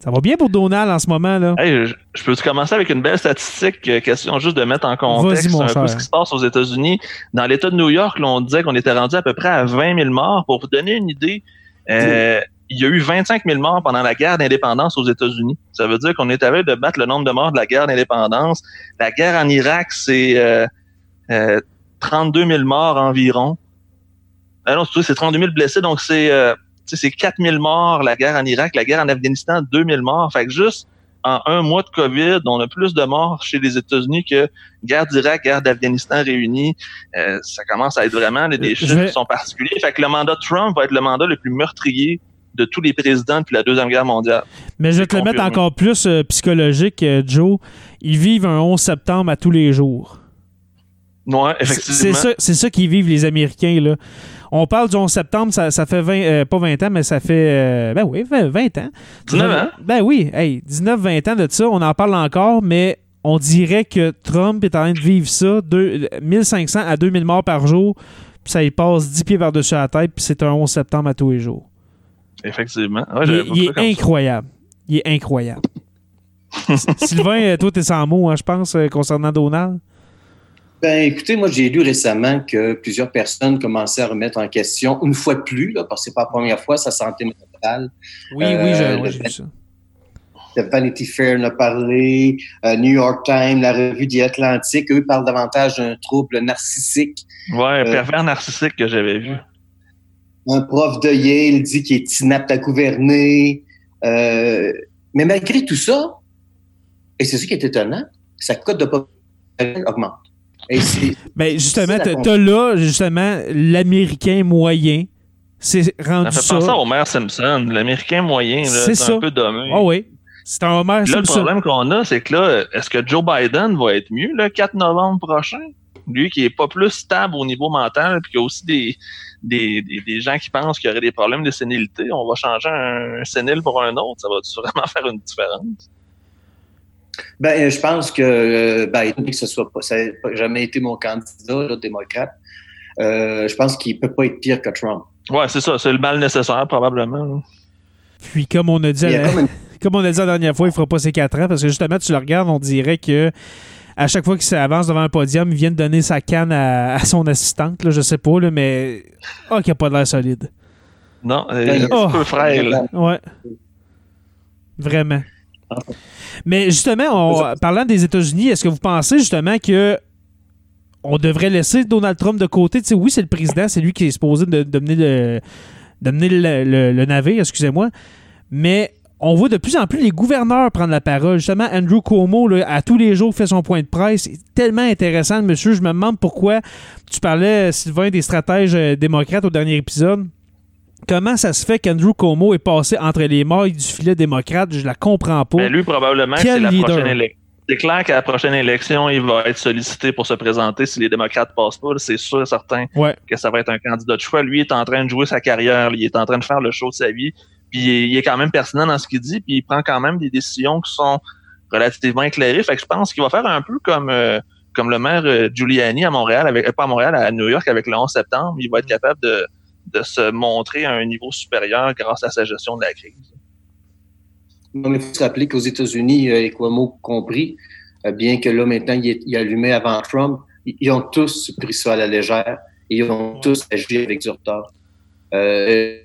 Speaker 1: Ça va bien pour Donald en ce moment, là?
Speaker 3: Hey, je, je peux commencer avec une belle statistique, euh, question juste de mettre en contexte un
Speaker 1: cher.
Speaker 3: peu ce qui se passe aux États-Unis. Dans l'État de New York, là, on disait qu'on était rendu à peu près à 20 000 morts. Pour vous donner une idée, euh, il y a eu 25 000 morts pendant la guerre d'indépendance aux États-Unis. Ça veut dire qu'on est à de battre le nombre de morts de la guerre d'indépendance. La guerre en Irak, c'est euh, euh, 32 000 morts environ. Ah non, c'est c'est 32 000 blessés, donc c'est euh, c'est 4 000 morts la guerre en Irak, la guerre en Afghanistan, 2 000 morts. Fait que juste en un mois de COVID, on a plus de morts chez les États-Unis que guerre d'Irak, guerre d'Afghanistan réunis. Euh, ça commence à être vraiment là, des
Speaker 1: Je
Speaker 3: chiffres
Speaker 1: vais-
Speaker 3: qui sont particuliers. Fait que le mandat de Trump va être le mandat le plus meurtrier de tous les présidents depuis la Deuxième Guerre mondiale.
Speaker 1: Mais je vais te le mettre encore plus euh, psychologique, euh, Joe. Ils vivent un 11 septembre à tous les jours.
Speaker 3: Ouais,
Speaker 1: C'est
Speaker 3: effectivement.
Speaker 1: ça, c'est ça qu'ils vivent, les Américains. Là. On parle du 11 septembre, ça, ça fait 20, euh, pas 20 ans, mais ça fait, euh, ben oui, 20, 20 ans.
Speaker 3: 19 ans?
Speaker 1: Ben oui, hey, 19-20 ans de ça, on en parle encore, mais on dirait que Trump est en train de vivre ça, deux- 1500 à 2000 morts par jour, puis ça y passe 10 pieds par-dessus la tête, puis c'est un 11 septembre à tous les jours.
Speaker 3: Effectivement. Ouais,
Speaker 1: il est, il
Speaker 3: ça.
Speaker 1: incroyable. Il est incroyable. Sylvain, euh, toi, t'es sans mots, hein, je pense, concernant Donald.
Speaker 2: Ben, écoutez, moi, j'ai lu récemment que plusieurs personnes commençaient à remettre en question, une fois de plus, là, parce que c'est pas la première fois, sa santé mentale.
Speaker 1: Oui,
Speaker 2: Euh,
Speaker 1: oui, ouais, j'ai vu ça.
Speaker 2: The Vanity Fair en a parlé, euh, New York Times, la revue The Atlantic, eux parlent davantage d'un trouble narcissique.
Speaker 3: Ouais, un
Speaker 2: Euh,
Speaker 3: pervers narcissique que j'avais vu.
Speaker 2: Un prof de Yale dit qu'il est inapte à gouverner. Euh, mais malgré tout ça, et c'est ça qui est étonnant, sa cote de popularité augmente. Et
Speaker 1: Ben, justement, t'as là, justement, l'Américain moyen. C'est
Speaker 3: Ça
Speaker 1: rendu
Speaker 3: fait
Speaker 1: ça.
Speaker 3: penser à Homer Simpson, l'Américain moyen, là,
Speaker 1: C'est
Speaker 3: un peu dommé.
Speaker 1: Ah oui. C'est un Homer
Speaker 3: là, le
Speaker 1: Simpson.
Speaker 3: problème qu'on a, c'est que là, est-ce que Joe Biden va être mieux le 4 novembre prochain? Lui qui est pas plus stable au niveau mental, puis qu'il y a aussi des, des, des, des gens qui pensent qu'il y aurait des problèmes de sénilité. On va changer un sénile pour un autre. Ça va vraiment faire une différence?
Speaker 2: Ben, euh, je pense que euh, Biden, que ce soit pas, ça n'a jamais été mon candidat, là, démocrate. Euh, je pense qu'il peut pas être pire que Trump.
Speaker 3: Ouais, c'est ça. C'est le mal nécessaire, probablement.
Speaker 1: Puis, comme on a dit, la-
Speaker 2: comme une-
Speaker 1: comme on a dit la dernière fois, il fera pas ses 4 ans parce que justement, tu le regardes, on dirait que à chaque fois qu'il s'avance devant un podium, il vient de donner sa canne à, à son assistante. Là, je sais pas, là, mais. Ah, qu'il a pas de l'air solide.
Speaker 3: Non,
Speaker 2: Ben,
Speaker 3: il est un
Speaker 1: oh.
Speaker 3: peu frêle.
Speaker 1: Ouais. Vraiment. Mais justement, en parlant des États-Unis, est-ce que vous pensez justement que on devrait laisser Donald Trump de côté? sais, oui, c'est le président, c'est lui qui est supposé de, de mener, le, de mener le, le navire, excusez-moi. Mais on voit de plus en plus les gouverneurs prendre la parole. Justement, Andrew Cuomo, à tous les jours, fait son point de presse. C'est tellement intéressant, monsieur. Je me demande pourquoi tu parlais, Sylvain, des stratèges euh, démocrates au dernier épisode. Comment ça se fait qu'Andrew Cuomo est passé entre les mailles du filet démocrate? Je la comprends pas.
Speaker 3: Mais ben, lui, probablement, c'est la prochaine élection. C'est clair qu'à la prochaine élection, il va être sollicité pour se présenter si les démocrates passent pas. C'est sûr et certain que ça va être un candidat de choix. Lui il est en train de jouer sa carrière. Il est en train de faire le show de sa vie. Puis il est quand même pertinent dans ce qu'il dit, puis il prend quand même des décisions qui sont relativement éclairées. Fait que je pense qu'il va faire un peu comme euh, comme le maire euh, Giuliani à Montréal, avec euh, pas à Montréal, à New York avec le 11 septembre. Il va être capable de, de se montrer à un niveau supérieur grâce à sa gestion de la crise.
Speaker 2: il faut se rappeler qu'aux États-Unis, et Cuomo compris, bien que là maintenant il est, il allumé avant Trump, ils ont tous pris ça à la légère. Ils ont tous agi avec du retard. Euh,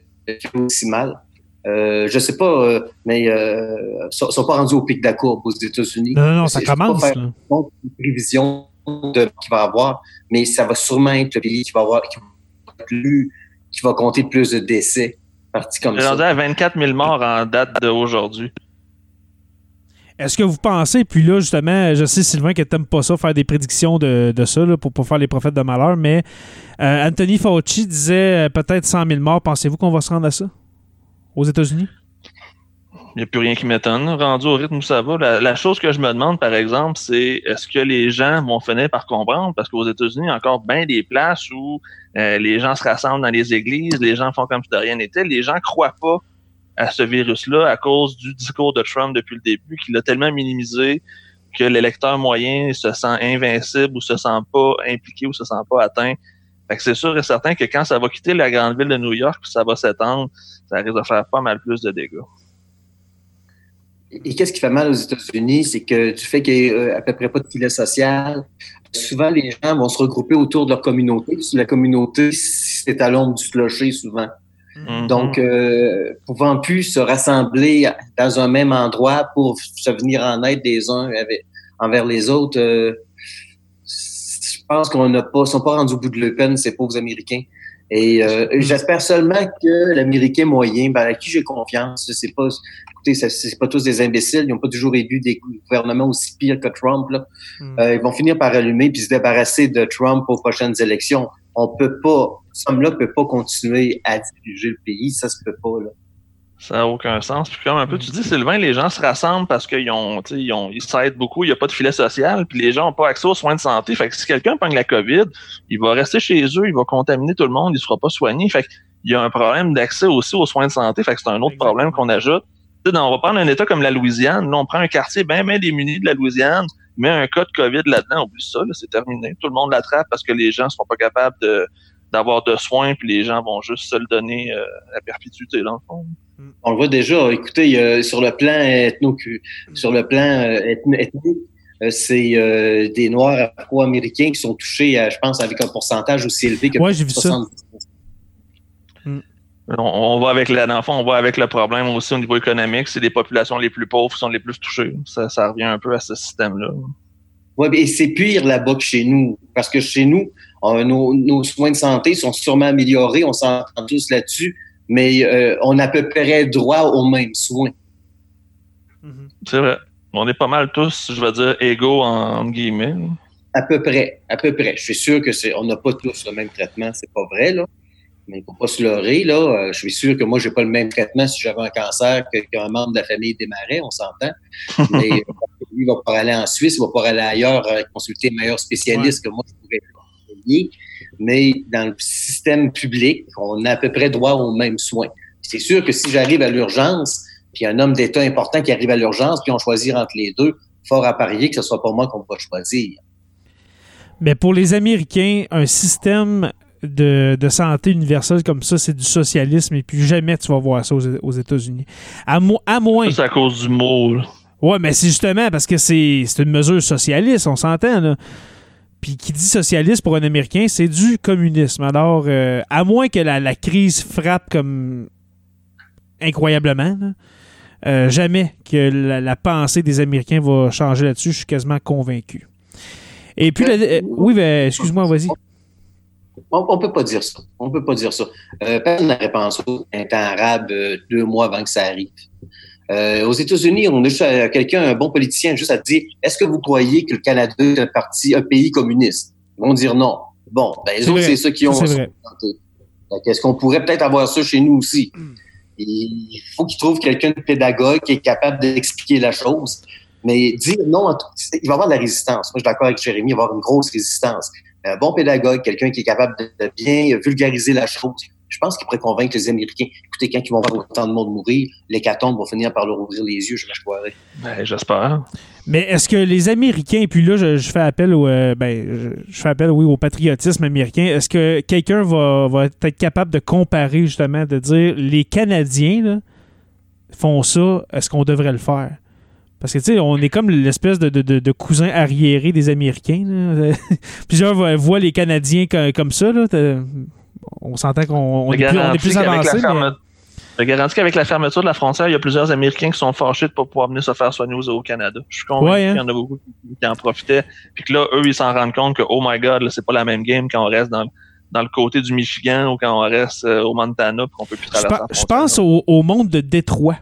Speaker 2: aussi mal. Euh, je sais pas, euh, mais euh, sont, sont pas rendus au pic de la courbe aux États-Unis.
Speaker 1: Non, non, ça commence. Pas faire
Speaker 2: une prévision de qu'il va avoir, mais ça va sûrement être le pays qui va avoir, qui va, plus, qui va compter plus de décès, parti comme ça.
Speaker 3: rendu à 24 000 morts en date d'aujourd'hui.
Speaker 1: Est-ce que vous pensez, puis là, justement, je sais, Sylvain, que tu pas ça, faire des prédictions de, de ça, là, pour, pour faire les prophètes de malheur, mais euh, Anthony Fauci disait euh, peut-être 100 000 morts. Pensez-vous qu'on va se rendre à ça? aux États-Unis?
Speaker 3: Il n'y a plus rien qui m'étonne. Rendu au rythme où ça va, la, chose que je me demande, par exemple, c'est est-ce que les gens vont finir par comprendre? Parce qu'aux États-Unis, il y a encore bien des places où euh, les gens se rassemblent dans les églises, les gens font comme si de rien n'était. Les gens croient pas à ce virus-là à cause du discours de Trump depuis le début, qu'il a tellement minimisé que l'électeur moyen se sent invincible ou se sent pas impliqué ou se sent pas atteint. Fait que c'est sûr et certain que quand ça va quitter la grande ville de New York, ça va s'étendre, ça risque de faire pas mal plus de dégâts.
Speaker 2: Et qu'est-ce qui fait mal aux États-Unis, c'est que du fait qu'il n'y a euh, à peu près pas de filet social, souvent les gens vont se regrouper autour de leur communauté. la communauté, c'est à l'ombre du clocher souvent. Mm-hmm. Donc, euh, pouvant plus se rassembler dans un même endroit pour se venir en aide des uns envers les autres, euh, je pense qu'on n'a pas, sont pas rendus au bout de le peine, ces pauvres Américains. Et euh, j'espère seulement que l'Américain moyen, ben, à qui j'ai confiance, c'est pas, écoutez, c'est pas tous des imbéciles, ils n'ont pas toujours élu des gouvernements aussi pires que Trump. Là. Mm. Euh, ils vont finir par allumer puis se débarrasser de Trump aux prochaines élections. On peut pas, ce homme-là peut pas continuer à diriger le pays, ça se peut pas là.
Speaker 3: Ça n'a aucun sens. Puis comme un peu, tu dis, Sylvain, les gens se rassemblent parce qu'ils ont, ils ont, ils s'aident beaucoup, il n'y a pas de filet social, puis les gens n'ont pas accès aux soins de santé. Fait que si quelqu'un prend la COVID, il va rester chez eux, il va contaminer tout le monde, il ne sera pas soigné. Fait qu'il y a un problème d'accès aussi aux soins de santé. Fait que c'est un autre problème qu'on ajoute. sais, on va prendre un État comme la Louisiane. Là, on prend un quartier bien, bien démuni de la Louisiane, met un cas de COVID là-dedans, oublie ça, là, c'est terminé. Tout le monde l'attrape parce que les gens ne seront pas capables de, d'avoir de soins, puis les gens vont juste se le donner euh, à perpétuité, dans le fond.
Speaker 2: On le voit déjà. Écoutez, sur le plan ethno, sur le plan euh, ethnique, euh, c'est des Noirs afro-américains qui sont touchés, je pense, avec un pourcentage aussi élevé que
Speaker 1: ouais, j'ai vu ça.
Speaker 3: Mm. On, va avec la, on va avec le problème aussi au niveau économique. C'est les populations les plus pauvres qui sont les plus touchées. Ça, ça revient un peu à ce système-là.
Speaker 2: Oui, et c'est pire là-bas que chez nous. Parce que chez nous, nos, soins de santé sont sûrement améliorés, on s'entend tous là-dessus, mais euh, on a à peu près droit aux mêmes soins.
Speaker 3: Mm-hmm. C'est vrai. On est pas mal tous, je vais dire, égaux en, guillemets.
Speaker 2: À peu près, à peu près. Je suis sûr que c'est, on n'a pas tous le même traitement, c'est pas vrai là. Mais faut pas se leurrer là. Euh, je suis sûr que moi j'ai pas le même traitement si j'avais un cancer qu'un membre de la famille démarrait, on s'entend. Mais lui il va pas aller en Suisse, il va pas aller ailleurs euh, consulter un meilleur spécialiste que moi je pourrais mais dans le système public, on a à peu près droit aux mêmes soins. C'est sûr que si j'arrive à l'urgence, puis un homme d'État important qui arrive à l'urgence, puis on choisit entre les deux, fort à parier que ce soit pas moi qu'on va choisir.
Speaker 1: Mais pour les Américains, un système de, santé universel comme ça, c'est du socialisme et puis jamais tu vas voir ça aux, États-Unis. À, à moins.
Speaker 3: C'est à cause du mot.
Speaker 1: Ouais, mais c'est justement parce que c'est une mesure socialiste, on s'entend. Puis qui dit socialiste pour un Américain, c'est du communisme. Alors, euh, à moins que la, crise frappe comme incroyablement, euh, jamais que la, pensée des Américains va changer là-dessus. Je suis quasiment convaincu. Et puis, euh, oui, ben, excuse-moi, vas-y.
Speaker 2: On, on peut pas dire ça. On peut pas dire ça. Personne n'aurait pensé au printemps arabe deux mois avant que ça arrive. Euh, aux États-Unis, on a juste à- quelqu'un, un bon politicien, juste à dire est-ce que vous croyez que le Canada est un parti, un pays communiste? Ils vont dire non. Bon, ben les autres, c'est ceux qui ont. Est-ce qu'on pourrait peut-être avoir ça chez nous aussi? Il faut qu'ils trouvent quelqu'un de pédagogue qui est capable d'expliquer la chose. Mais dire non, il va y avoir de la résistance. Moi, je suis d'accord avec Jérémy, il va y avoir une grosse résistance. Un bon pédagogue, quelqu'un qui est capable de bien vulgariser la chose, je pense qu'il pourrait convaincre les Américains. Écoutez, quand ils vont voir autant de monde mourir, l'hécatombe va finir par leur ouvrir les yeux, je m'assoirais.
Speaker 3: Ben, j'espère.
Speaker 1: Mais est-ce que les Américains, et puis là, je, je fais appel au, euh, ben, je, je fais appel, oui, au patriotisme américain. Est-ce que quelqu'un va, va être capable de comparer, justement, de dire les Canadiens là, font ça, est-ce qu'on devrait le faire? Parce que, tu sais, on est comme l'espèce de, de, de, de cousin arriéré des Américains. là. Plusieurs voient- les Canadiens co- comme ça. Là. On s'entend qu'on on
Speaker 3: Je
Speaker 1: est, plus, on est plus avancé.
Speaker 3: Je garantis qu'avec la fermeture de la frontière, il y a plusieurs Américains qui sont fâchés de ne pas pouvoir venir se faire soigner au au Canada. Je suis convaincu
Speaker 1: Ouais, hein.
Speaker 3: qu'il y en a beaucoup qui- en profitaient. Puis que là, eux, ils s'en rendent compte que, oh my God, là, c'est pas la même game quand on reste dans, dans le côté du Michigan ou quand on reste euh, au Montana puis qu'on peut plus
Speaker 1: Je,
Speaker 3: traverser la
Speaker 1: je
Speaker 3: frontière.
Speaker 1: pense au, au monde de Détroit,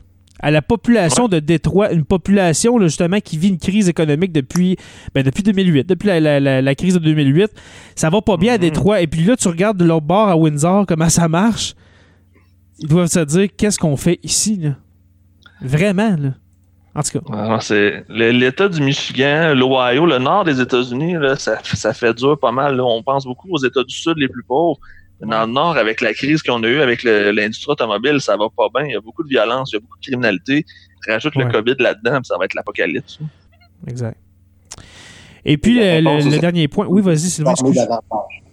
Speaker 1: à la population de Détroit, une population là, justement qui vit une crise économique depuis, ben, depuis 2008, depuis la, la- la- la crise de 2008. Ça va pas bien à
Speaker 3: Mhm.
Speaker 1: Détroit. Et puis là, tu regardes de l'autre bord à Windsor comment ça marche. Ils doivent se dire qu'est-ce qu'on fait ici, là? Vraiment, là. En tout cas.
Speaker 3: C'est l'État du Michigan, l'Ohio, le nord des États-Unis, ça, ça fait dur pas mal. là. On pense beaucoup aux États du Sud les plus pauvres. Dans le nord, avec la crise qu'on a eue avec l'industrie automobile, ça va pas bien. Il y a beaucoup de violence, il y a beaucoup de criminalité. Rajoute
Speaker 1: Ouais.
Speaker 3: le COVID là-dedans, puis ça va être l'apocalypse.
Speaker 1: Exact. Et puis,
Speaker 2: Et
Speaker 1: le, dernier point. Oui, vas-y, Sylvain.
Speaker 2: S'armer
Speaker 1: excuse.
Speaker 2: davantage.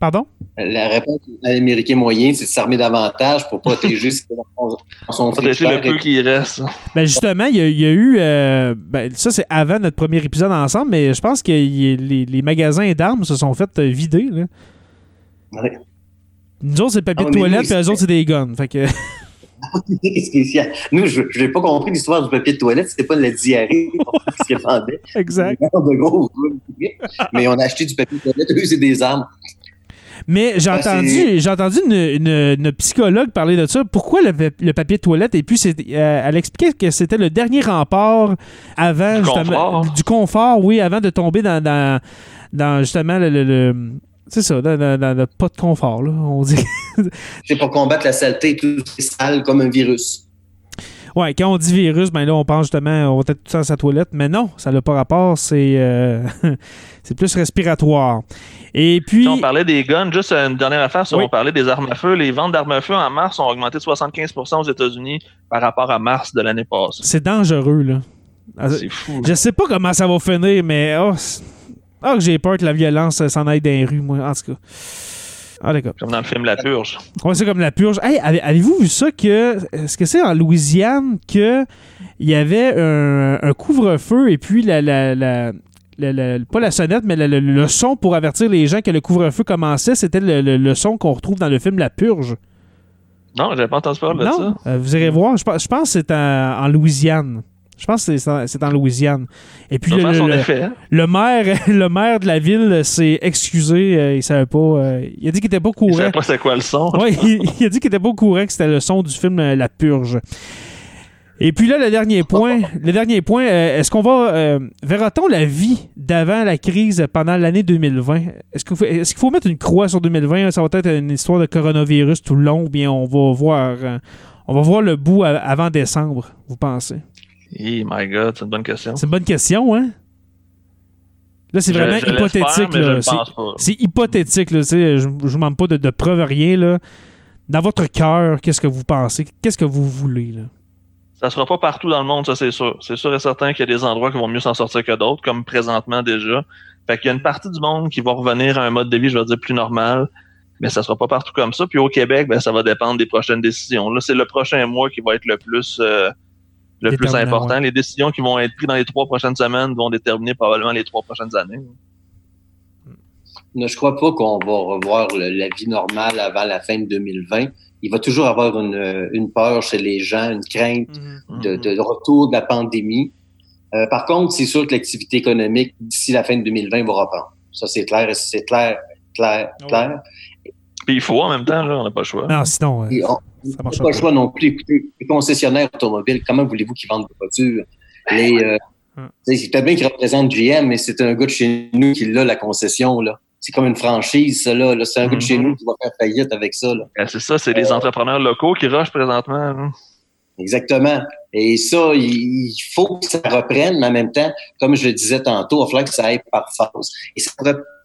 Speaker 1: Pardon?
Speaker 2: La réponse à l'Américain moyen, c'est de s'armer davantage pour protéger ce qui est dans son
Speaker 3: Protéger le peu qui reste.
Speaker 1: Ben justement, il y, a- il y a eu. euh, ben, ça, c'est avant notre premier épisode ensemble, mais je pense que y- les, les magasins d'armes se sont fait euh, vider. Là.
Speaker 2: Ouais.
Speaker 1: Nous autres, c'est le papier
Speaker 2: Ah,
Speaker 1: de toilette,
Speaker 2: nous,
Speaker 1: puis eux autres, c'est des guns. Fait que?
Speaker 2: Nous, je n'ai pas compris l'histoire du papier de toilette, c'était pas de la diarrhée, ce qu'ils vendaient.
Speaker 1: exact.
Speaker 2: De gros, mais on a acheté du papier de toilette, eux, c'est des armes.
Speaker 1: Mais j'ai
Speaker 2: Ah,
Speaker 1: entendu, j'ai entendu une, une- une psychologue parler de ça. Pourquoi le, pa- le papier de toilette? Et puis, c'est- euh, elle expliquait que c'était le dernier rempart avant
Speaker 3: Du
Speaker 1: justement,
Speaker 3: confort.
Speaker 1: du confort, oui, avant de tomber dans, dans, dans, justement le. le- le- c'est ça, dans, dans- dans le pas de confort, là, on dit.
Speaker 2: C'est pour combattre la saleté, tout est sale comme un virus.
Speaker 1: Ouais, quand on dit virus, ben là, on pense justement, on va être tout dans sa toilette, mais non, ça n'a pas rapport, c'est euh, c'est plus respiratoire. Et puis,
Speaker 3: Si on parlait des guns, juste une dernière affaire, si
Speaker 1: Oui.
Speaker 3: on parlait des armes à feu, les ventes d'armes à feu en mars ont augmenté de 75% aux États-Unis par rapport à mars de l'année passée.
Speaker 1: c'est dangereux, là.
Speaker 3: C'est fou.
Speaker 1: Je sais pas comment ça va finir, mais oh, ah, que j'ai peur que la violence euh, s'en aille dans les rues, moi, en tout cas. Ah, d'accord.
Speaker 3: Comme dans le film La Purge.
Speaker 1: Ouais, c'est comme la purge. Hey, avez- avez-vous vu ça que. Est-ce que c'est en Louisiane que il y avait un, un couvre-feu et puis la. la, la- pas la sonnette, mais le, le son pour avertir les gens que le couvre-feu commençait, c'était le, son qu'on retrouve dans le film La Purge?
Speaker 3: Non, j'avais pas entendu parler de ça.
Speaker 1: Euh, vous irez voir. Je, pense- je pense que c'est en, en Louisiane. Je pense que c'est en, Louisiane. Et puis le,
Speaker 3: effet. hein.
Speaker 1: le maire, le maire de la ville s'est excusé. euh, il savait pas. euh, il a dit qu'il était pas au
Speaker 3: Je
Speaker 1: courant.
Speaker 3: savais pas c'est quoi le son.
Speaker 1: Ouais, il, il a dit qu'il était pas au courant que c'était le son du film euh, La Purge. Et puis là, le dernier point, le dernier point, euh, est-ce qu'on va euh, verra-t-on la vie d'avant la crise pendant l'année 2020 Est-ce qu'il faut, mettre une croix sur 2020 Ça va être une histoire de coronavirus tout le long, ou bien on va voir, euh, on va voir le bout avant décembre. Vous pensez?
Speaker 3: Eh my God, c'est une bonne question.
Speaker 1: C'est une bonne question, hein? Là, c'est vraiment
Speaker 3: je
Speaker 1: hypothétique. là. C'est- hypothétique, là, tu sais, je ne vous demande pas de, de preuves, rien. Là. Dans votre cœur, qu'est-ce que vous pensez? Qu'est-ce que vous voulez? Là?
Speaker 3: Ça sera pas partout dans le monde, ça c'est sûr. C'est sûr et certain qu'il y a des endroits qui vont mieux s'en sortir que d'autres, comme présentement déjà. Fait qu'il y a une partie du monde qui va revenir à un mode de vie, je vais dire, plus normal. Mais ça sera pas partout comme ça. Puis au Québec, ben, ça va dépendre des prochaines décisions. Là, c'est le prochain mois qui va être le plus euh, le plus important. Les décisions qui vont être prises dans les trois prochaines semaines vont déterminer probablement les trois prochaines années.
Speaker 2: ne, je crois pas qu'on va revoir le- la vie normale avant la fin de 2020. Il va toujours avoir une, une peur chez les gens, une crainte de, de retour de la pandémie. Euh, par contre, c'est sûr que l'activité économique d'ici la fin de 2020 va reprendre. Ça, c'est clair, c'est clair, clair,
Speaker 1: Ouais.
Speaker 3: Puis il faut en même temps, là, on n'a pas le choix.
Speaker 1: Non, sinon, euh,
Speaker 2: on
Speaker 1: ça
Speaker 2: n'a pas
Speaker 1: pas.
Speaker 2: le choix non plus. Écoutez, les concessionnaires automobiles, comment voulez-vous qu'ils vendent des voitures? Les, euh,
Speaker 1: Hum.
Speaker 2: c'est peut-être bien qu'ils représentent GM, mais c'est un gars de chez nous qui l'a, la concession. là. C'est comme une franchise, ça. Là. C'est un gars de chez
Speaker 3: Mhm.
Speaker 2: nous qui va faire faillite avec ça. Là.
Speaker 3: Ben, c'est ça, c'est les entrepreneurs locaux qui rushent présentement. hein.
Speaker 2: Exactement. Et ça, il faut que ça reprenne, mais en même temps, comme je le disais tantôt, il falloir que ça aille par phase. Et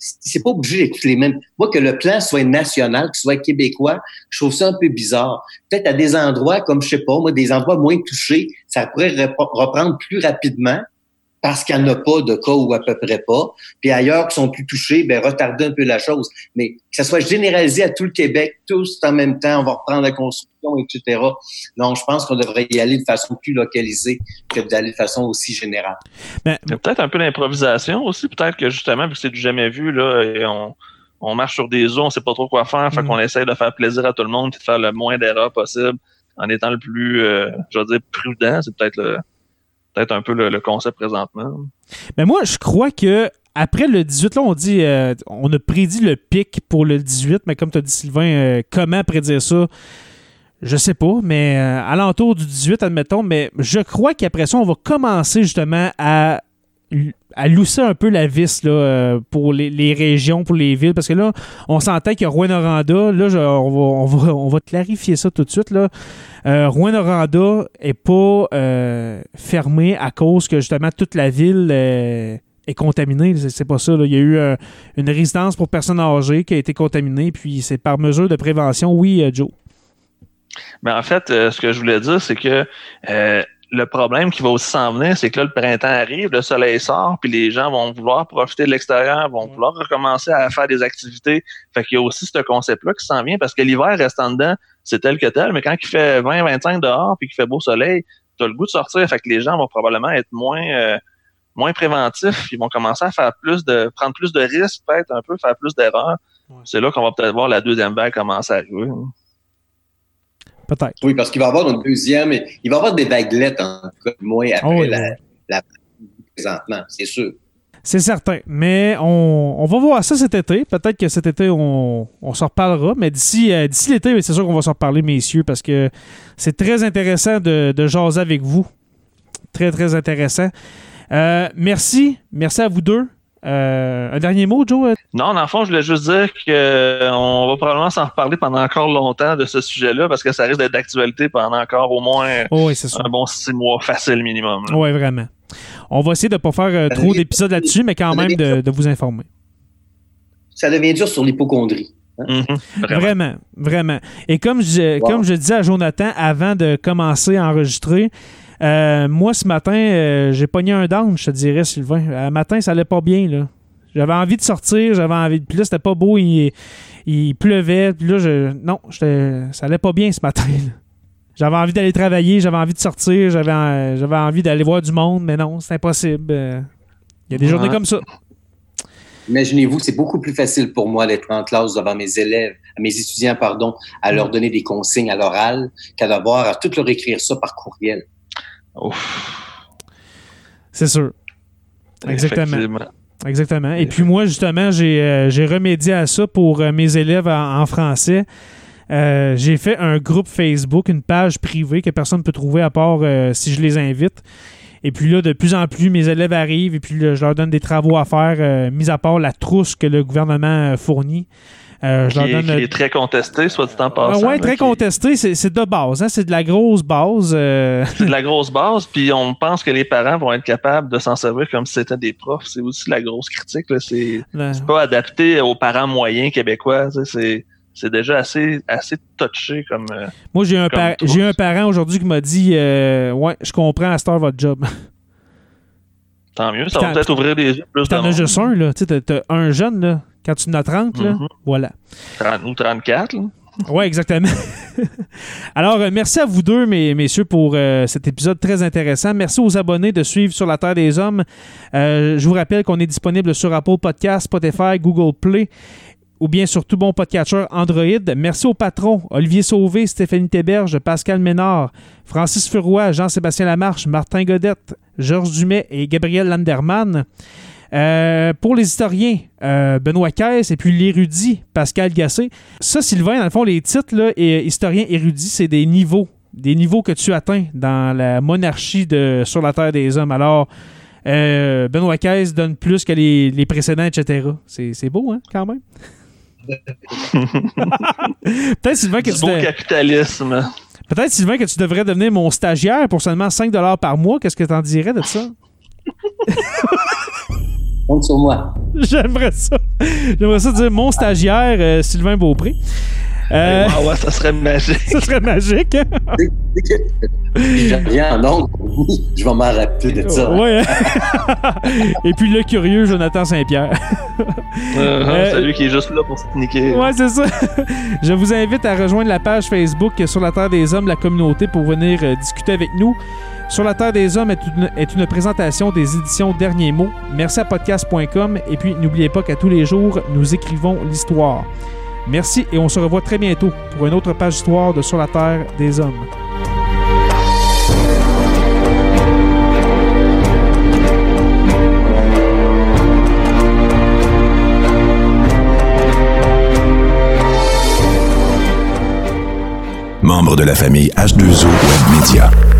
Speaker 2: c'est pas obligé d'être les mêmes. Moi, que le plan soit national, qu'il soit québécois, je trouve ça un peu bizarre. Peut-être à des endroits, comme je sais pas, moi, des endroits moins touchés, ça pourrait repre- reprendre plus rapidement parce qu'il n'y en a pas de cas ou à peu près pas. Puis ailleurs qui sont plus touchés, ben retarder un peu la chose. Mais que ça soit généralisé à tout le Québec, tous en même temps, on va reprendre la construction, etc. Non, je pense qu'on devrait y aller de façon plus localisée que d'aller de façon aussi générale.
Speaker 1: Ben,
Speaker 3: y a peut-être un peu d'improvisation aussi. Peut-être que justement, vu que c'est du jamais vu, là, et on, on marche sur des eaux, on sait pas trop quoi faire. Fait
Speaker 1: Mhm.
Speaker 3: qu'on essaye de faire plaisir à tout le monde et de faire le moins d'erreurs possible en étant le plus, euh, je veux dire, prudent. C'est peut-être le, peut-être un peu le, le concept présentement.
Speaker 1: Mais moi, je crois que après le 18, là, on dit, euh, on a prédit le pic pour le 18, mais comme tu as dit, Sylvain, euh, comment prédire ça? Je sais pas, mais euh, alentour du 18, admettons, mais je crois qu'après ça, on va commencer justement à, à lousser un peu la vis là, euh, pour les, régions, pour les villes, parce que là, on s'entend que Rouen-Noranda, là, on, va, on, va, on va clarifier ça tout de suite. Euh, Rouen-Noranda est pas euh, fermé à cause que justement toute la ville euh, est contaminée. C'est- pas ça. Il y a eu une résidence pour personnes âgées qui a été contaminée, puis c'est par mesure de prévention. Oui, Joe.
Speaker 3: Mais en fait, ce que je voulais dire, c'est que le problème qui va aussi s'en venir, c'est que là, le printemps arrive, le soleil sort, puis les gens vont vouloir profiter de l'extérieur, vont vouloir recommencer à faire des activités. Fait qu'il y a aussi ce concept-là qui s'en vient, parce que l'hiver, restant dedans, c'est tel que tel, mais quand il fait 20-25 dehors, puis qu'il fait beau soleil, tu as le goût de sortir, fait que les gens vont probablement être moins... euh, moins préventifs, ils vont commencer à faire plus de prendre plus de risques, peut-être un peu, faire plus d'erreurs.
Speaker 1: Ouais.
Speaker 3: C'est là qu'on va peut-être voir la deuxième vague commencer à arriver. hein.
Speaker 1: Peut-être.
Speaker 2: Oui, parce qu'il va y avoir une deuxième, il va y avoir des vaguelettes en tout cas, moins après
Speaker 1: Oh, oui,
Speaker 2: la, la présentement, c'est sûr.
Speaker 1: C'est certain. Mais on, on va voir ça cet été. Peut-être que cet été, on, on s'en reparlera. Mais d'ici euh, d'ici l'été, c'est sûr qu'on va s'en reparler, messieurs, parce que c'est très intéressant de, de jaser avec vous. Très, très intéressant. Euh, merci. Merci à vous deux. Euh, un dernier mot, Joe?
Speaker 3: Non, dans le fond, je voulais juste dire qu'on va probablement s'en reparler pendant encore longtemps de ce sujet-là parce que ça risque d'être d'actualité pendant encore au moins
Speaker 1: Oh, oui, c'est sûr.
Speaker 3: un bon six mois facile minimum.
Speaker 1: Oui, vraiment. On va essayer de ne pas faire euh, trop d'épisodes là-dessus, mais quand même de, de vous informer.
Speaker 2: Ça devient dur sur l'hypochondrie.
Speaker 3: Mhm, vraiment.
Speaker 1: Vraiment, vraiment. Et comme je,
Speaker 2: Wow.
Speaker 1: comme je disais à Jonathan avant de commencer à enregistrer, euh, moi ce matin, euh, j'ai pogné un down, je te dirais, Sylvain. Un matin, ça allait pas bien, là. J'avais envie de sortir, j'avais envie de. Puis là, c'était pas beau, il, il pleuvait. Puis là, je, non, ça allait pas bien ce matin. là. J'avais envie d'aller travailler, j'avais envie de sortir, j'avais euh, j'avais envie d'aller voir du monde, mais non, c'est impossible. Euh, Il y a des
Speaker 3: Ouais.
Speaker 1: journées comme ça.
Speaker 2: Imaginez-vous, c'est beaucoup plus facile pour moi d'être en classe devant mes élèves, mes étudiants, pardon, à leur donner des consignes à l'oral qu'à devoir à tout leur écrire ça par courriel.
Speaker 1: C'est sûr. Exactement. Exactement. Et puis moi, justement, j'ai euh, remédié à ça pour euh, mes élèves en, en français. Euh, j'ai fait un groupe Facebook, une page privée que personne ne peut trouver à part si je les invite. Et puis là, de plus en plus, mes élèves arrivent et puis là, je leur donne des travaux à faire, mis à part la trousse que le gouvernement fournit. Euh, je
Speaker 3: Qui,
Speaker 1: leur
Speaker 3: est,
Speaker 1: donne
Speaker 3: qui est très contesté, soit dit en
Speaker 1: Ah
Speaker 3: passant.
Speaker 1: ouais,
Speaker 3: là,
Speaker 1: très contesté. C'est c'est de base. Hein? C'est de la grosse base. euh,
Speaker 3: C'est de la grosse base, puis on pense que les parents vont être capables de s'en servir comme si c'était des profs. C'est aussi la grosse critique. C'est pas adapté aux parents moyens québécois. C'est c'est déjà assez, assez touché comme. euh,
Speaker 1: Moi, j'ai un, par- j'ai un parent aujourd'hui qui m'a dit euh, Ouais, je comprends à cette heure votre job.
Speaker 3: tant mieux. Ça va peut-être ouvrir les yeux plus
Speaker 1: T'en as juste un, là. Tu sais, t'as un jeune, là. Quand tu en as 30, là,
Speaker 3: Mhm.
Speaker 1: voilà.
Speaker 3: 30 ou 34. là.
Speaker 1: Oui, exactement. Alors, euh, merci à vous deux, mes, messieurs, pour euh, cet épisode très intéressant. Merci aux abonnés de suivre sur la Terre des Hommes. Euh, je vous rappelle qu'on est disponible sur Apple Podcast, Spotify, Google Play ou bien sur tout bon podcatcher Android. Merci aux patrons Olivier Sauvé, Stéphanie Théberge, Pascal Ménard, Francis Furoy, Jean-Sébastien Lamarche, Martin Godette, Georges Dumais et Gabriel Landerman. Euh, pour les historiens, euh, Benoît Caisse et puis l'érudit Pascal Gassé. Ça, Sylvain, dans le fond, les titres, là, et, historien érudit, c'est des niveaux. Des niveaux que tu atteins dans la monarchie de Sur la Terre des Hommes. Alors, euh, Benoît Caisse donne plus que les, les précédents, etc. C'est beau, hein, quand même? Peut-être, Sylvain, que
Speaker 3: du tu. Beau capitalisme.
Speaker 1: Peut-être, Sylvain, que tu devrais devenir mon stagiaire pour seulement 5 par mois. Qu'est-ce que tu en dirais de ça?
Speaker 2: Compte sur moi.
Speaker 1: J'aimerais ça. J'aimerais ça dire mon stagiaire, euh, Sylvain Beaupré.
Speaker 3: Euh, ah ouais, ça serait magique.
Speaker 1: ça serait magique. Hein?
Speaker 2: je viens en je vais m'en rappeler de ça.
Speaker 1: Ouais. Hein? Et puis le curieux Jonathan Saint-Pierre.
Speaker 3: Euh, c'est lui qui est juste là pour se niquer.
Speaker 1: Ouais, c'est ça. Je vous invite à rejoindre la page Facebook sur la Terre des Hommes, la communauté, pour venir discuter avec nous. Sur la Terre des Hommes est une, présentation des éditions Derniers mots. Merci à podcast.com et puis n'oubliez pas qu'à tous les jours, nous écrivons l'histoire. Merci et on se revoit très bientôt pour une autre page d'histoire de Sur la Terre des Hommes.
Speaker 4: Membre de la famille H2O Web Media.